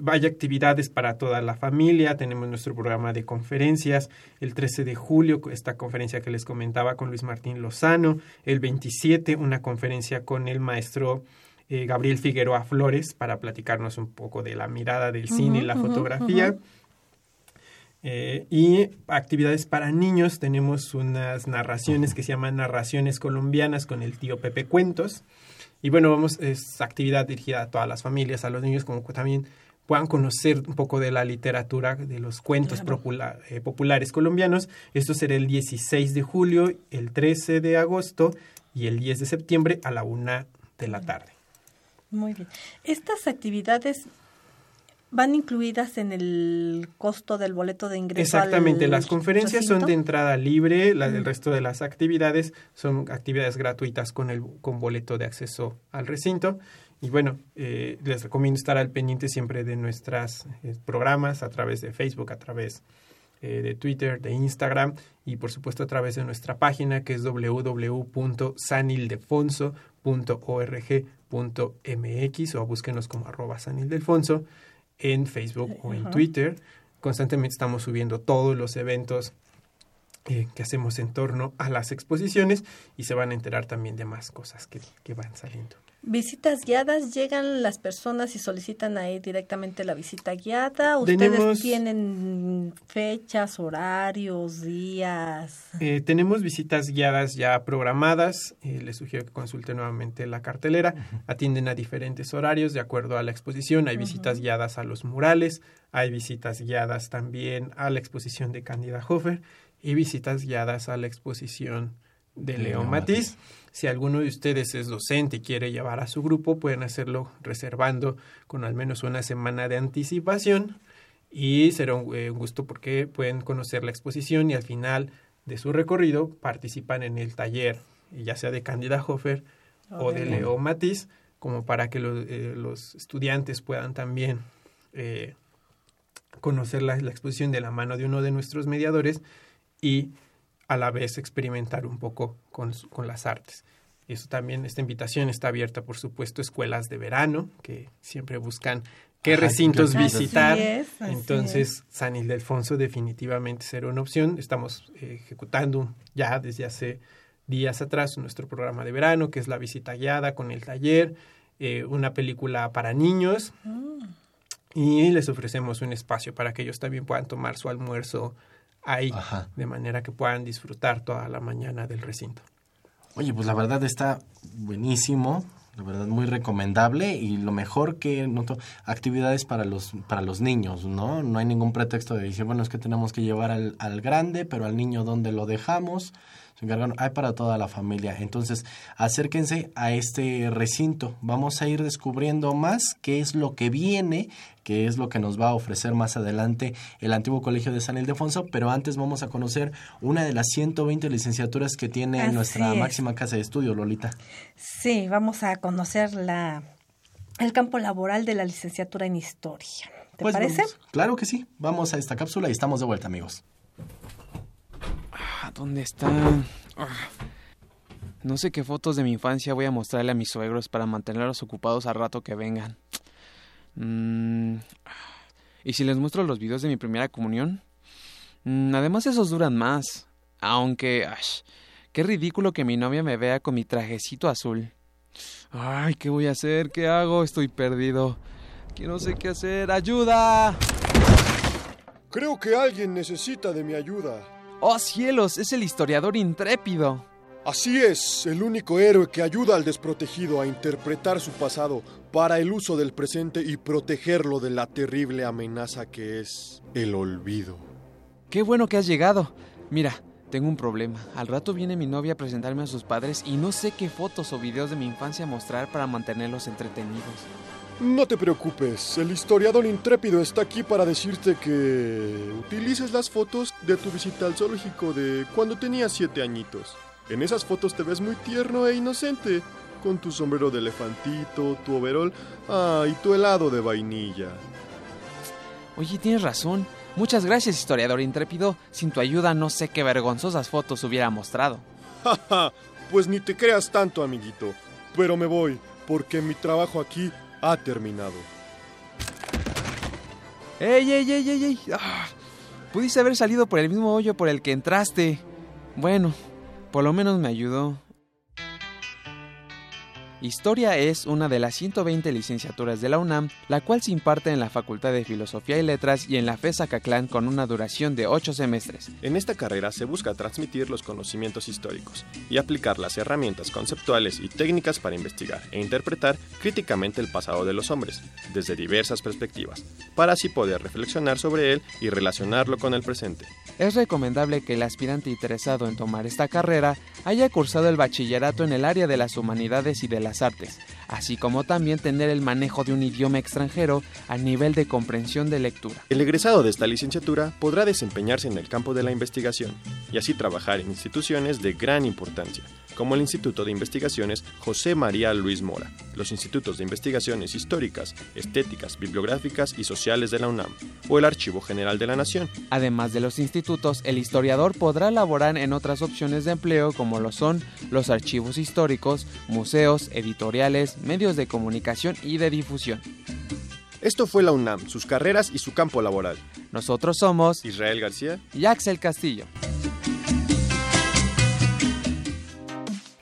Vaya actividades para toda la familia, tenemos nuestro programa de conferencias, el 13 de julio esta conferencia que les comentaba con Luis Martín Lozano, el 27 una conferencia con el maestro eh, Gabriel Figueroa Flores para platicarnos un poco de la mirada del cine y la fotografía. Eh, y actividades para niños, tenemos unas narraciones que se llaman Narraciones Colombianas con el tío Pepe Cuentos. Y bueno, vamos, es actividad dirigida a todas las familias, a los niños, como también puedan conocer un poco de la literatura, de los cuentos eh, populares colombianos. Esto será el 16 de julio, el 13 de agosto y el 10 de septiembre a la una de la tarde. Muy bien. Estas actividades van incluidas en el costo del boleto de ingreso. Exactamente, al las conferencias son de entrada libre, la, el resto de las actividades son actividades gratuitas con el con boleto de acceso al recinto. Y bueno, eh, les recomiendo estar al pendiente siempre de nuestros programas a través de Facebook, a través eh, de Twitter, de Instagram y por supuesto a través de nuestra página que es www.sanildefonso.org.mx o búsquenos como arroba sanildefonso en Facebook o en. Twitter. Constantemente estamos subiendo todos los eventos eh, que hacemos en torno a las exposiciones y se van a enterar también de más cosas que, que van saliendo. Visitas guiadas, llegan las personas y solicitan ahí directamente la visita guiada. ¿Ustedes Tenemos- tienen fechas, horarios, días? Eh, tenemos visitas guiadas ya programadas. eh, les sugiero que consulten nuevamente la cartelera. Atienden a diferentes horarios de acuerdo a la exposición. Hay visitas guiadas a los murales, hay visitas guiadas también a la exposición de Candida Hofer y visitas guiadas a la exposición de León Matiz. Si alguno de ustedes es docente y quiere llevar a su grupo, pueden hacerlo reservando con al menos una semana de anticipación y será un, eh, un gusto porque pueden conocer la exposición y al final de su recorrido participan en el taller, ya sea de Candida Hofer o de Leo Matiz, como para que lo- eh, los estudiantes puedan también eh, conocer la, la exposición de la mano de uno de nuestros mediadores y a la vez experimentar un poco con, su- con las artes. Y eso también, esta invitación está abierta, por supuesto, a escuelas de verano que siempre buscan qué Ajá, recintos así visitar. es, así Entonces, San Ildefonso definitivamente será una opción. Estamos eh, ejecutando ya desde hace días atrás nuestro programa de verano, que es la visita guiada con el taller, eh, una película para niños y les ofrecemos un espacio para que ellos también puedan tomar su almuerzo ahí, Ajá. de manera que puedan disfrutar toda la mañana del recinto. Oye, pues la verdad está buenísimo, la verdad muy recomendable y lo mejor que noto, actividades para los para los niños, ¿no? No hay ningún pretexto de decir, bueno, es que tenemos que llevar al, al grande, pero al niño ¿dónde lo dejamos? Se hay para toda la familia. Entonces, acérquense a este recinto. Vamos a ir descubriendo más qué es lo que viene, qué es lo que nos va a ofrecer más adelante el antiguo colegio de San Ildefonso, pero antes vamos a conocer una de las 120 licenciaturas que tiene Así nuestra es. máxima casa de estudio, Lolita. Sí, vamos a conocer la, el campo laboral de la licenciatura en historia. ¿Te Pues parece? vamos. Claro que sí. Vamos a esta cápsula y estamos de vuelta, amigos. Ah, ¿Dónde están? Ah. No sé qué fotos de mi infancia voy a mostrarle a mis suegros para mantenerlos ocupados al rato que vengan. Mm, ¿Y si les muestro los videos de mi primera comunión? Mm, además esos duran más. Aunque... ash, qué ridículo que mi novia me vea con mi trajecito azul. Ay, ¿qué voy a hacer? ¿Qué hago? Estoy perdido. Que no sé qué hacer. ¡Ayuda! Creo que alguien necesita de mi ayuda. ¡Oh cielos! Es el historiador intrépido. Así es, el único héroe que ayuda al desprotegido a interpretar su pasado para el uso del presente y protegerlo de la terrible amenaza que es el olvido. Qué bueno que has llegado. Mira, tengo un problema. Al rato viene mi novia a presentarme a sus padres y no sé qué fotos o videos de mi infancia mostrar para mantenerlos entretenidos. No te preocupes, el historiador intrépido está aquí para decirte que utilices las fotos de tu visita al zoológico de cuando tenías siete añitos. En esas fotos te ves muy tierno e inocente, con tu sombrero de elefantito, tu overol, ah, y tu helado de vainilla. Oye, tienes razón. Muchas gracias, historiador intrépido. Sin tu ayuda no sé qué vergonzosas fotos hubiera mostrado. Jaja, pues ni te creas tanto, amiguito. Pero me voy, porque mi trabajo aquí ha terminado. ¡Ey, ey, ey, ey, ey! Ah, pudiste haber salido por el mismo hoyo por el que entraste. Bueno, por lo menos me ayudó. Historia es una de las 120 licenciaturas de la UNAM, la cual se imparte en la Facultad de Filosofía y Letras y en la FES Acatlán con una duración de 8 semestres. En esta carrera se busca transmitir los conocimientos históricos y aplicar las herramientas conceptuales y técnicas para investigar e interpretar críticamente el pasado de los hombres, desde diversas perspectivas, para así poder reflexionar sobre él y relacionarlo con el presente. Es recomendable que el aspirante interesado en tomar esta carrera haya cursado el bachillerato en el área de las humanidades y de las artes, así como también tener el manejo de un idioma extranjero a nivel de comprensión de lectura. El egresado de esta licenciatura podrá desempeñarse en el campo de la investigación y así trabajar en instituciones de gran importancia, como el Instituto de Investigaciones José María Luis Mora, los Institutos de Investigaciones Históricas, Estéticas, Bibliográficas y Sociales de la UNAM, o el Archivo General de la Nación. Además de los institutos, el historiador podrá laborar en otras opciones de empleo como lo son los archivos históricos, museos, editoriales, medios de comunicación y de difusión. Esto fue la UNAM, sus carreras y su campo laboral. Nosotros somos Israel García y Axel Castillo.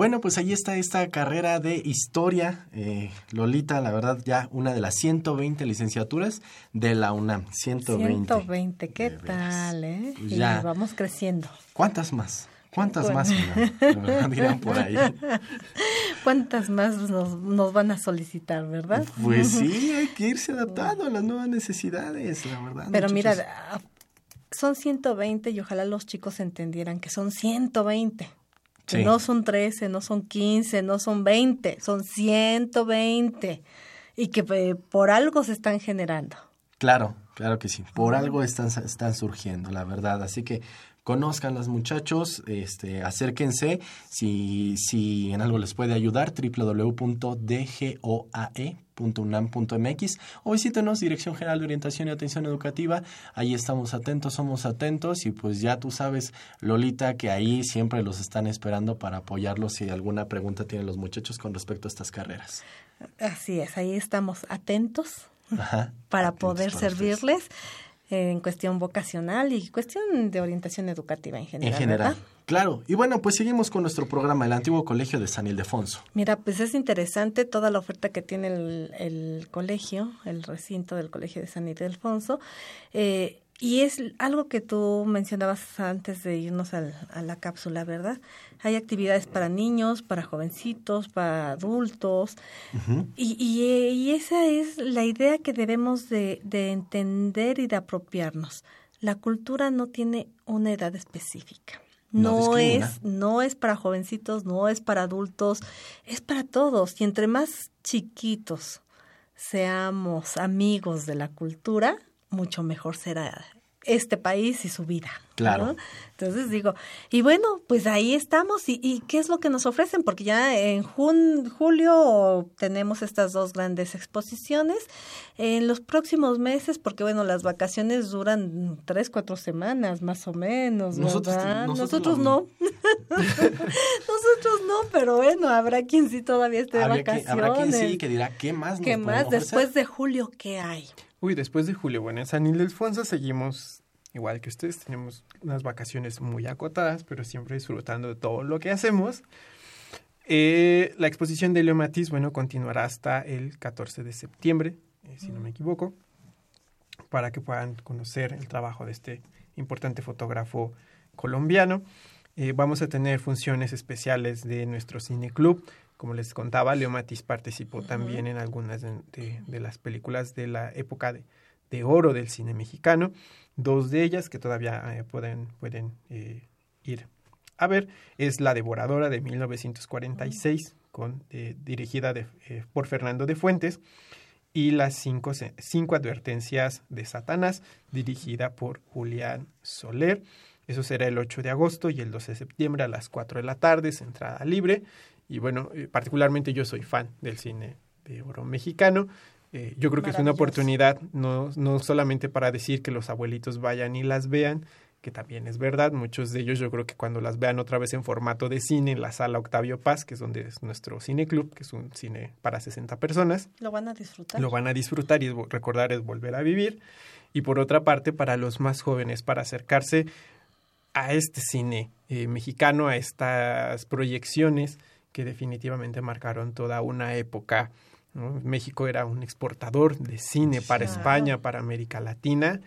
Bueno, pues ahí está esta carrera de historia. Eh, Lolita, la verdad, ya una de las 120 licenciaturas de la UNAM. 120. 120, ¿qué tal, eh? Pues Y ya. vamos creciendo. ¿Cuántas más? ¿Cuántas Bueno. más? Dirán por ahí. ¿Cuántas más nos, nos van a solicitar, verdad? Pues sí, hay que irse adaptando a las nuevas necesidades, la verdad. Pero mira, muchachos. ah, son 120 y ojalá los chicos entendieran que son 120. Que Sí. no son 13, no son 15, no son 20, son 120. Y que eh, por algo se están generando. Claro, claro que sí. Por algo están, están surgiendo, la verdad. Así que conozcan los muchachos, este, acérquense. Si, si en algo les puede ayudar, www.dgoae.unam.mx o visítenos, Dirección General de Orientación y Atención Educativa. Ahí estamos atentos, somos atentos y pues ya tú sabes, Lolita, que ahí siempre los están esperando para apoyarlos si alguna pregunta tienen los muchachos con respecto a estas carreras. Así es, ahí estamos atentos Ajá. para Atentos poder ustedes. En cuestión vocacional y cuestión de orientación educativa en general. En general. ¿verdad? Claro. Y bueno, pues seguimos con nuestro programa, el antiguo colegio de San Ildefonso. Mira, pues es interesante toda la oferta que tiene el, el colegio, el recinto del colegio de San Ildefonso. Eh, y es algo que tú mencionabas antes de irnos al- a la cápsula, ¿verdad? Hay actividades para niños, para jovencitos, para adultos. Y, y, eh, y esa es la idea que debemos de, de entender y de apropiarnos. La cultura no tiene una edad específica. No es, no es para jovencitos, no es para adultos, es para todos. Y entre más chiquitos seamos amigos de la cultura, mucho mejor será este país y su vida. ¿no? Claro. Entonces digo, y bueno, pues ahí estamos. ¿Y, y qué es lo que nos ofrecen? Porque ya en jun- julio tenemos estas dos grandes exposiciones. En los próximos meses, porque bueno, las vacaciones duran tres, cuatro semanas más o menos, Nosotros- ¿verdad? nosotros no. nosotros no, pero bueno, habrá quien sí todavía esté de que- vacaciones. habrá quien sí que dirá, ¿qué más nos ¿Qué pueden más? Después de julio, ¿qué hay? Uy, después de julio, bueno, en San Ildefonso seguimos igual que ustedes, tenemos unas vacaciones muy acotadas, pero siempre disfrutando de todo lo que hacemos. Eh, la exposición de Leo Matiz, bueno, continuará hasta el 14 de septiembre, eh, si no me equivoco, para que puedan conocer el trabajo de este importante fotógrafo colombiano. Eh, vamos a tener funciones especiales de nuestro cine club. Como les contaba, Leo Matiz participó también en algunas de, de- de las películas de la época de, de oro del cine mexicano. Dos de ellas que todavía eh, pueden, pueden eh, ir a ver es La Devoradora de 1946, con, eh, dirigida por Fernando de Fuentes, y Las cinco, cinco Advertencias de Satanás, dirigida por Julián Soler. Eso será el 8 de agosto y el 12 de septiembre a las 4 de la tarde, es entrada libre. Y bueno, eh, particularmente yo soy fan del cine de oro mexicano. Eh, yo creo que es una oportunidad no, no solamente para decir que los abuelitos vayan y las vean, que también es verdad. Muchos de ellos yo creo que cuando las vean otra vez en formato de cine en la sala Octavio Paz, que es donde es nuestro cine club, que es un cine para 60 personas. Lo van a disfrutar. Lo van a disfrutar y recordar es volver a vivir. Y por otra parte, para los más jóvenes, para acercarse a este cine eh, mexicano, a estas proyecciones que definitivamente marcaron toda una época. México era un exportador de cine para España, para América Latina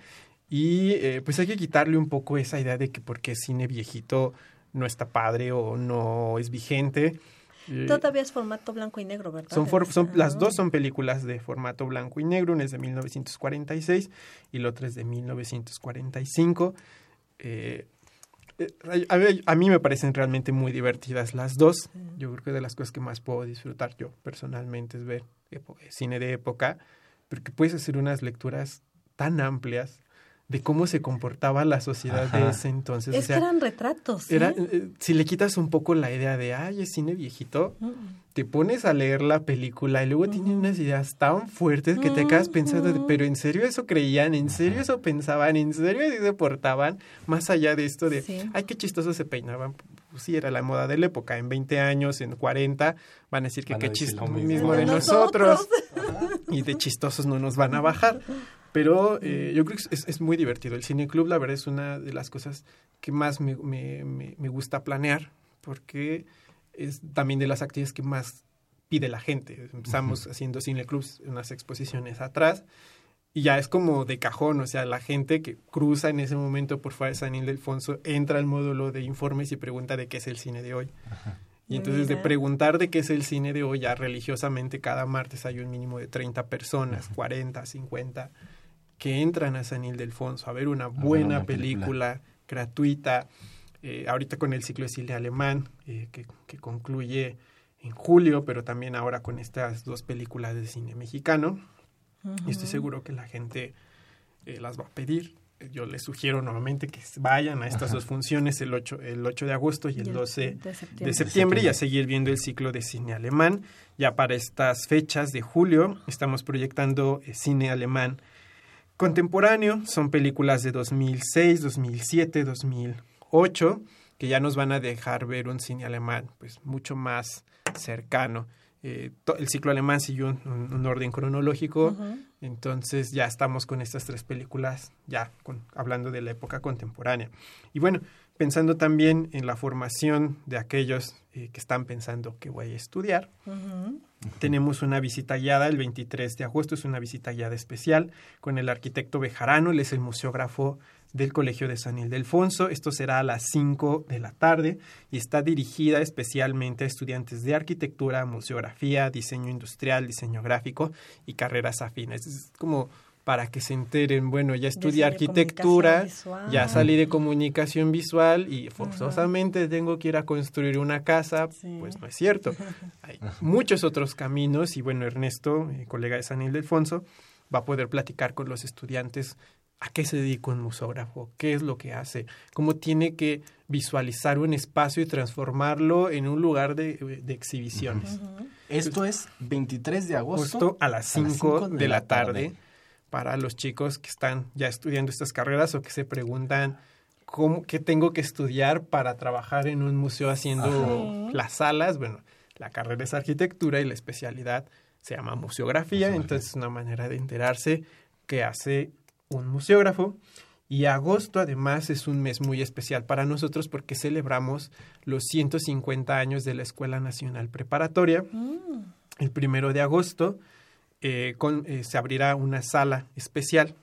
y eh, pues hay que quitarle un poco esa idea de que porque cine viejito no está padre o no es vigente. Eh, Todavía es formato blanco y negro, ¿verdad? Son, son las dos son películas de formato blanco y negro, una es de 1946 y la otra es de 1945. Eh, a, mí, me parecen realmente muy divertidas las dos. Yo creo que de las cosas que más puedo disfrutar yo personalmente es ver cine de época, porque puedes hacer unas lecturas tan amplias de cómo se comportaba la sociedad de ese entonces. Es que eran retratos. Era, ¿eh? Eh, si le quitas un poco la idea de, ay, es cine viejito, mm. te pones a leer la película y luego tiene unas ideas tan fuertes que te quedas pensando, pero ¿en serio eso creían? ¿En serio eso pensaban? ¿En serio así se portaban? Más allá de esto de, ay, qué chistoso se peinaban. Pues sí, era la moda de la época. En 20 años, en 40, van a decir que qué chistoso mismo de nosotros. y de chistosos no nos van a bajar. Pero eh, yo creo que es, es, muy divertido. El Cine Club, la verdad, es una de las cosas que más me, me, me, gusta planear, porque es también de las actividades que más pide la gente. Empezamos haciendo Cine Clubs, unas exposiciones atrás, y ya es como de cajón, o sea, la gente que cruza en ese momento por fuera de San Ildefonso entra al módulo de informes y pregunta de qué es el cine de hoy. Y entonces de preguntar de qué es el cine de hoy, ya religiosamente cada martes hay un mínimo de 30 personas, 40, 50 que entran a San Ildefonso a ver una buena película, gratuita. Eh, ahorita con el ciclo de cine alemán, eh, que, concluye en julio, pero también ahora con estas dos películas de cine mexicano. Y estoy seguro que la gente eh, las va a pedir. Yo les sugiero nuevamente que vayan a estas dos funciones el 8, el 8 de agosto y el 12 de septiembre. y a seguir viendo el ciclo de cine alemán. Ya para estas fechas de julio estamos proyectando cine alemán Contemporáneo son películas de 2006, 2007, 2008 que ya nos van a dejar ver un cine alemán pues mucho más cercano. Eh, el ciclo alemán siguió un, orden cronológico, entonces ya estamos con estas tres películas, ya hablando de la época contemporánea. Y bueno, pensando también en la formación de aquellos eh, que están pensando que voy a estudiar. Tenemos una visita guiada el 23 de agosto, es una visita guiada especial con el arquitecto Bejarano, él es el museógrafo del Colegio de San Ildefonso. Esto será a las 5 de la tarde y está dirigida especialmente a estudiantes de arquitectura, museografía, diseño industrial, diseño gráfico y carreras afines. Es como para que se enteren, bueno, ya estudié arquitectura, ya salí de comunicación visual y forzosamente tengo que ir a construir una casa, pues no es cierto. Hay muchos otros caminos y bueno, Ernesto, mi colega de San Ildefonso, va a poder platicar con los estudiantes a qué se dedica un musógrafo, qué es lo que hace, cómo tiene que visualizar un espacio y transformarlo en un lugar de, exhibiciones. Esto es 23 de agosto. a las 5 de, la tarde para los chicos que están ya estudiando estas carreras o que se preguntan cómo, qué tengo que estudiar para trabajar en un museo haciendo las salas. Bueno, la carrera es arquitectura y la especialidad se llama museografía, entonces es una manera de enterarse qué hace un museógrafo. Y agosto además es un mes muy especial para nosotros porque celebramos los 150 años de la Escuela Nacional Preparatoria. Mm. El primero de agosto eh, eh, se abrirá una sala especial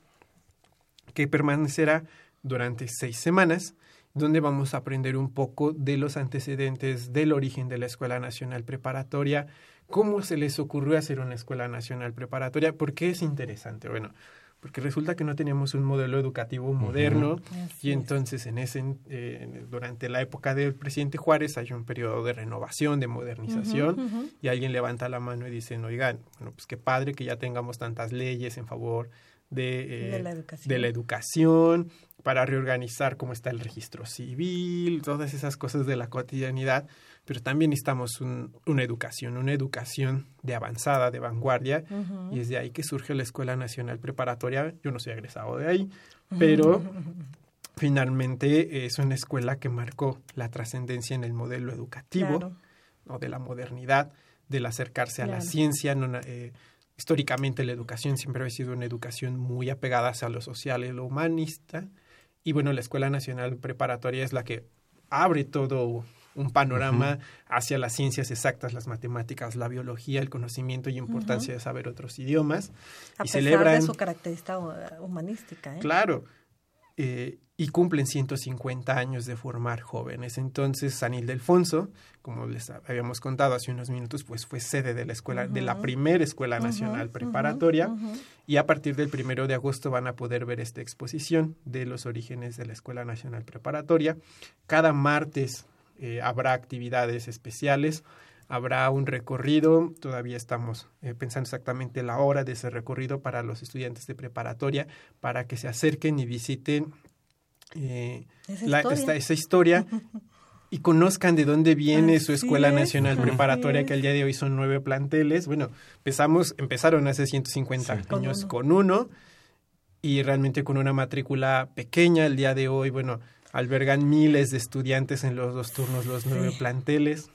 que permanecerá durante seis semanas, donde vamos a aprender un poco de los antecedentes del origen de la Escuela Nacional Preparatoria, cómo se les ocurrió hacer una Escuela Nacional Preparatoria, por qué es interesante. Bueno, porque resulta que no teníamos un modelo educativo moderno y entonces en ese eh, durante la época del presidente Juárez hay un periodo de renovación, de modernización y alguien levanta la mano y dice, oigan, bueno, pues qué padre que ya tengamos tantas leyes en favor de, eh, de, la educación. para reorganizar cómo está el registro civil, todas esas cosas de la cotidianidad, pero también necesitamos un, una educación, una educación de avanzada, de vanguardia, y es de ahí que surge la Escuela Nacional Preparatoria. Yo no soy egresado de ahí, pero finalmente es una escuela que marcó la trascendencia en el modelo educativo, Claro. ¿no? de la modernidad, del acercarse a la ciencia. no eh, históricamente la educación siempre ha sido una educación muy apegada hacia lo social y lo humanista. Y bueno, la Escuela Nacional Preparatoria es la que abre todo un panorama hacia las ciencias exactas, las matemáticas, la biología, el conocimiento y importancia de saber otros idiomas. A y pesar celebran, de su característica humanística. ¿eh? claro, eh, y cumplen 150 años de formar jóvenes. Entonces, San Ildefonso, como les habíamos contado hace unos minutos, pues fue sede de la escuela, de la primera Escuela Nacional Preparatoria. Y a partir del primero de agosto van a poder ver esta exposición de los orígenes de la Escuela Nacional Preparatoria. Cada martes eh, habrá actividades especiales, habrá un recorrido, todavía estamos eh, pensando exactamente la hora de ese recorrido para los estudiantes de preparatoria, para que se acerquen y visiten eh, Esa la- historia. esta- esa historia y conozcan de dónde viene su Escuela es, Nacional Preparatoria, es. que al día de hoy son nueve planteles. Bueno, empezamos, empezaron hace 150 Sí. Con años uno. con uno y realmente con una matrícula pequeña. El día de hoy, bueno, albergan miles de estudiantes en los dos turnos, los nueve Sí. planteles.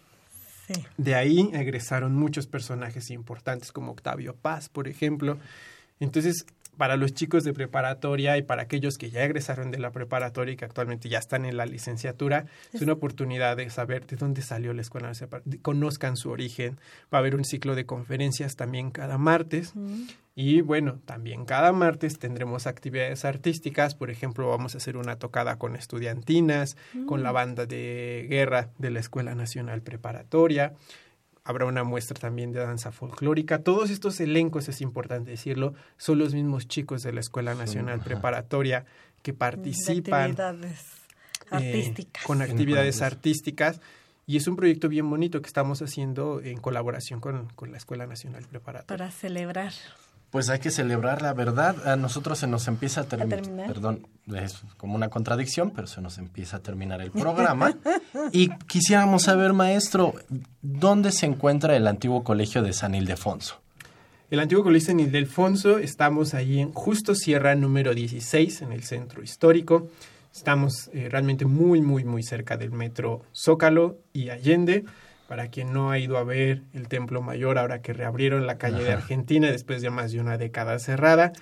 Sí. De ahí egresaron muchos personajes importantes como Octavio Paz, por ejemplo. Entonces, para los chicos de preparatoria y para aquellos que ya egresaron de la preparatoria y que actualmente ya están en la licenciatura, es una oportunidad de saber de dónde salió la escuela, conozcan su origen. Va a haber un ciclo de conferencias también cada martes. Y bueno, también cada martes tendremos actividades artísticas. Por ejemplo, vamos a hacer una tocada con estudiantinas, con la banda de guerra de la Escuela Nacional Preparatoria. Habrá una muestra también de danza folclórica. Todos estos elencos, es importante decirlo, son los mismos chicos de la Escuela Nacional Preparatoria que participan actividades eh, artísticas. con actividades artísticas. Y es un proyecto bien bonito que estamos haciendo en colaboración con, con la Escuela Nacional Preparatoria. para celebrar. Pues hay que celebrar la verdad. A nosotros se nos empieza a, termi- terminar? Perdón, es como una contradicción, pero se nos empieza a terminar el programa. y quisiéramos saber, maestro, ¿dónde se encuentra el antiguo colegio de San Ildefonso? El antiguo colegio San Ildefonso, estamos ahí en Justo Sierra número 16, en el centro histórico. Estamos eh, realmente muy, muy, muy cerca del metro Zócalo y Allende. Para quien no ha ido a ver el Templo Mayor, ahora que reabrieron la calle de Argentina después de más de una década cerrada,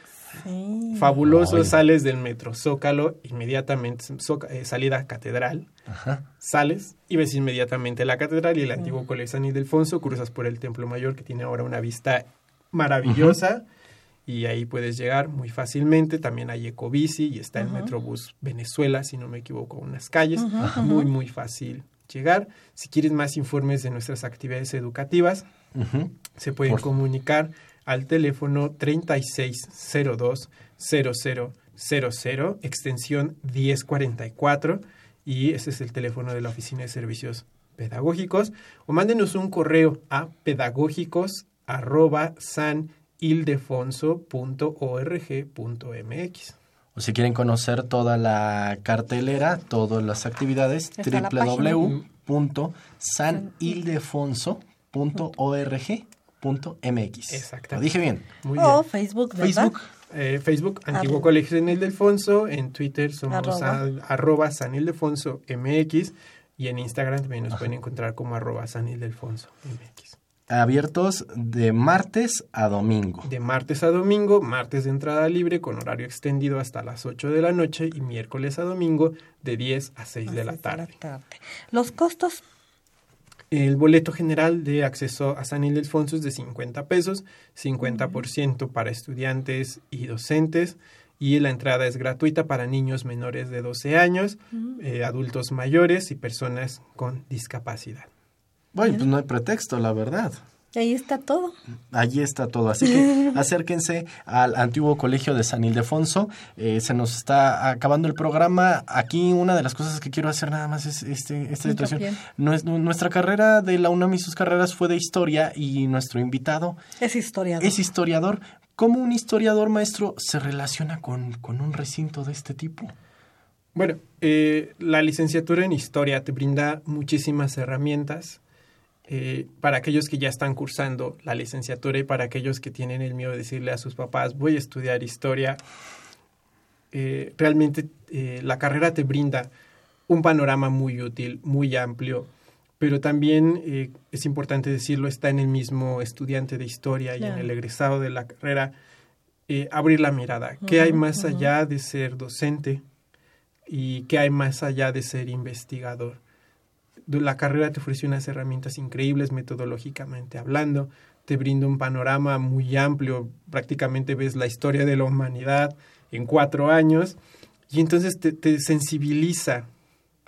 Sí. fabuloso, Ay. sales del metro Zócalo, inmediatamente Zóca- eh, salida Catedral, Ajá. sales y ves inmediatamente la catedral y el antiguo colegio San Ildefonso, cruzas por el Templo Mayor que tiene ahora una vista maravillosa y ahí puedes llegar muy fácilmente. También hay Ecobici y está el Metrobús Venezuela, si no me equivoco, unas calles. Muy, muy fácil llegar. Si quieres más informes de nuestras actividades educativas, se pueden Por- comunicar al teléfono 3602-0000, extensión 1044, y ese es el teléfono de la Oficina de Servicios Pedagógicos, o mándenos un correo a pedagógicos arroba sanildefonso.org.mx. O si quieren conocer toda la cartelera, todas las actividades, www.sanildefonso.org.mx. Exactamente. Lo dije bien. Muy O bien. Facebook, ¿verdad? Facebook. Eh, Facebook, Antiguo. Colegio San Ildefonso. En Twitter somos Arroba. al- arroba San Ildefonso MX. Y en Instagram también nos pueden encontrar como arroba San Ildefonso MX. Abiertos de martes a domingo. De martes a domingo, martes de entrada libre con horario extendido hasta las 8 de la noche y miércoles a domingo de 10 a 6 de la tarde. Los costos, El boleto general de acceso a San Ildefonso es de 50 pesos, 50% para estudiantes y docentes y la entrada es gratuita para niños menores de 12 años, eh, adultos mayores y personas con discapacidad. Bueno, pues no hay pretexto, la verdad. ahí está todo. Allí está todo. Así que acérquense al antiguo colegio de San Ildefonso. Eh, se nos está acabando el programa. Aquí una de las cosas que quiero hacer nada más es este, esta situación. Nues- nuestra carrera de la UNAM y sus carreras fue de historia y nuestro invitado Es historiador. es historiador. ¿Cómo un historiador maestro se relaciona con, con un recinto de este tipo? Bueno, eh, la licenciatura en historia te brinda muchísimas herramientas eh, para aquellos que ya están cursando la licenciatura y para aquellos que tienen el miedo de decirle a sus papás voy a estudiar historia. Eh, realmente la carrera te brinda un panorama muy útil, muy amplio, pero también es importante decirlo, está en el mismo estudiante de historia y en el egresado de la carrera abrir la mirada. ¿Qué hay más allá de ser docente? y qué hay más allá de ser investigador. La carrera te ofrece unas herramientas increíbles metodológicamente hablando, te brinda un panorama muy amplio, prácticamente ves la historia de la humanidad en cuatro años y entonces te, sensibiliza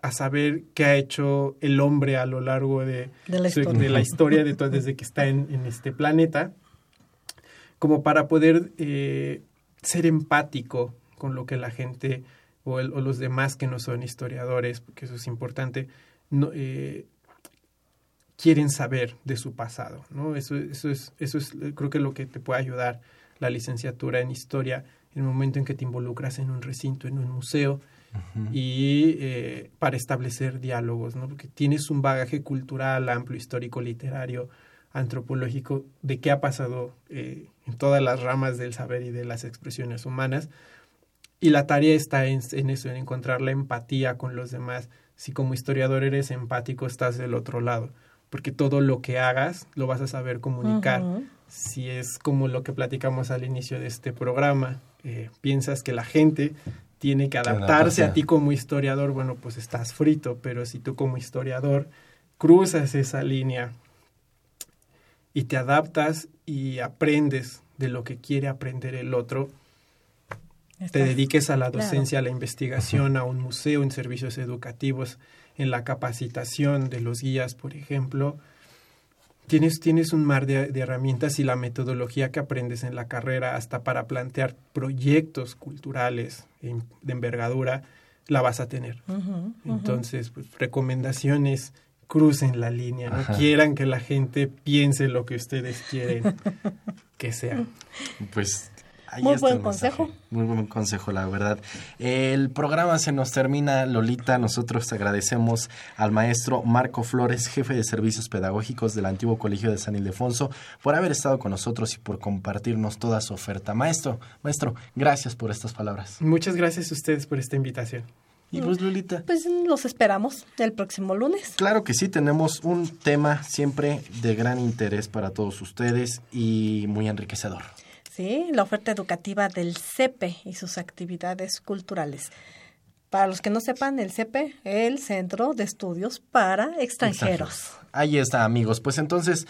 a saber qué ha hecho el hombre a lo largo de, de la historia, de, desde que está en, este planeta, como para poder eh, ser empático con lo que la gente o, los demás que no son historiadores, porque eso es importante, no, eh, quieren saber de su pasado, ¿no? Eso, eso, es, eso es, creo que lo que te puede ayudar la licenciatura en historia en el momento en que te involucras en un recinto, en un museo, y eh, para establecer diálogos, ¿no? Porque tienes un bagaje cultural amplio, histórico, literario, antropológico, de qué ha pasado eh, en todas las ramas del saber y de las expresiones humanas, y la tarea está en, eso, en encontrar la empatía con los demás. Si como historiador eres empático, estás del otro lado, porque todo lo que hagas lo vas a saber comunicar. Si es como lo que platicamos al inicio de este programa, eh, piensas que la gente tiene que adaptarse a ti como historiador, bueno, pues estás frito, pero si tú como historiador cruzas esa línea y te adaptas y aprendes de lo que quiere aprender el otro, te dediques a la docencia, a la investigación, a un museo, en servicios educativos, en la capacitación de los guías, por ejemplo. Tienes, tienes un mar de, herramientas y la metodología que aprendes en la carrera hasta para plantear proyectos culturales de envergadura, la vas a tener. Entonces, pues, recomendaciones, crucen la línea, no quieran que la gente piense lo que ustedes quieren que sea. Pues muy buen consejo. Muy buen consejo, la verdad. El programa se nos termina, Lolita. Nosotros agradecemos al maestro Marco Flores, jefe de servicios pedagógicos del antiguo Colegio de San Ildefonso, por haber estado con nosotros y por compartirnos toda su oferta. Maestro, maestro, gracias por estas palabras. Muchas gracias a ustedes por esta invitación. Y pues, Lolita. Pues los esperamos el próximo lunes. Claro que sí, tenemos un tema siempre de gran interés para todos ustedes y muy enriquecedor. ¿Sí? la oferta educativa del CEPE y sus actividades culturales. Para los que no sepan, el CEPE, el Centro de Estudios para Extranjeros. Ahí está, amigos. Pues entonces,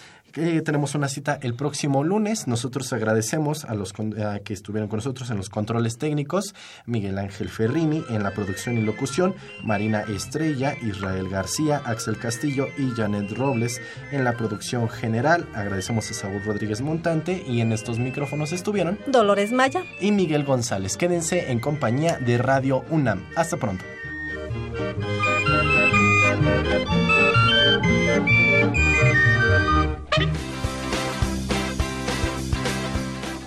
tenemos una cita el próximo lunes. Nosotros agradecemos a los que estuvieron con nosotros en los controles técnicos, Miguel Ángel Ferrini en la producción y locución, Marina Estrella, Israel García, Axel Castillo y Janet Robles en la producción general. Agradecemos a Saúl Rodríguez Montante y en estos micrófonos estuvieron Dolores Maya y Miguel González. Quédense en compañía de Radio UNAM. Hasta pronto.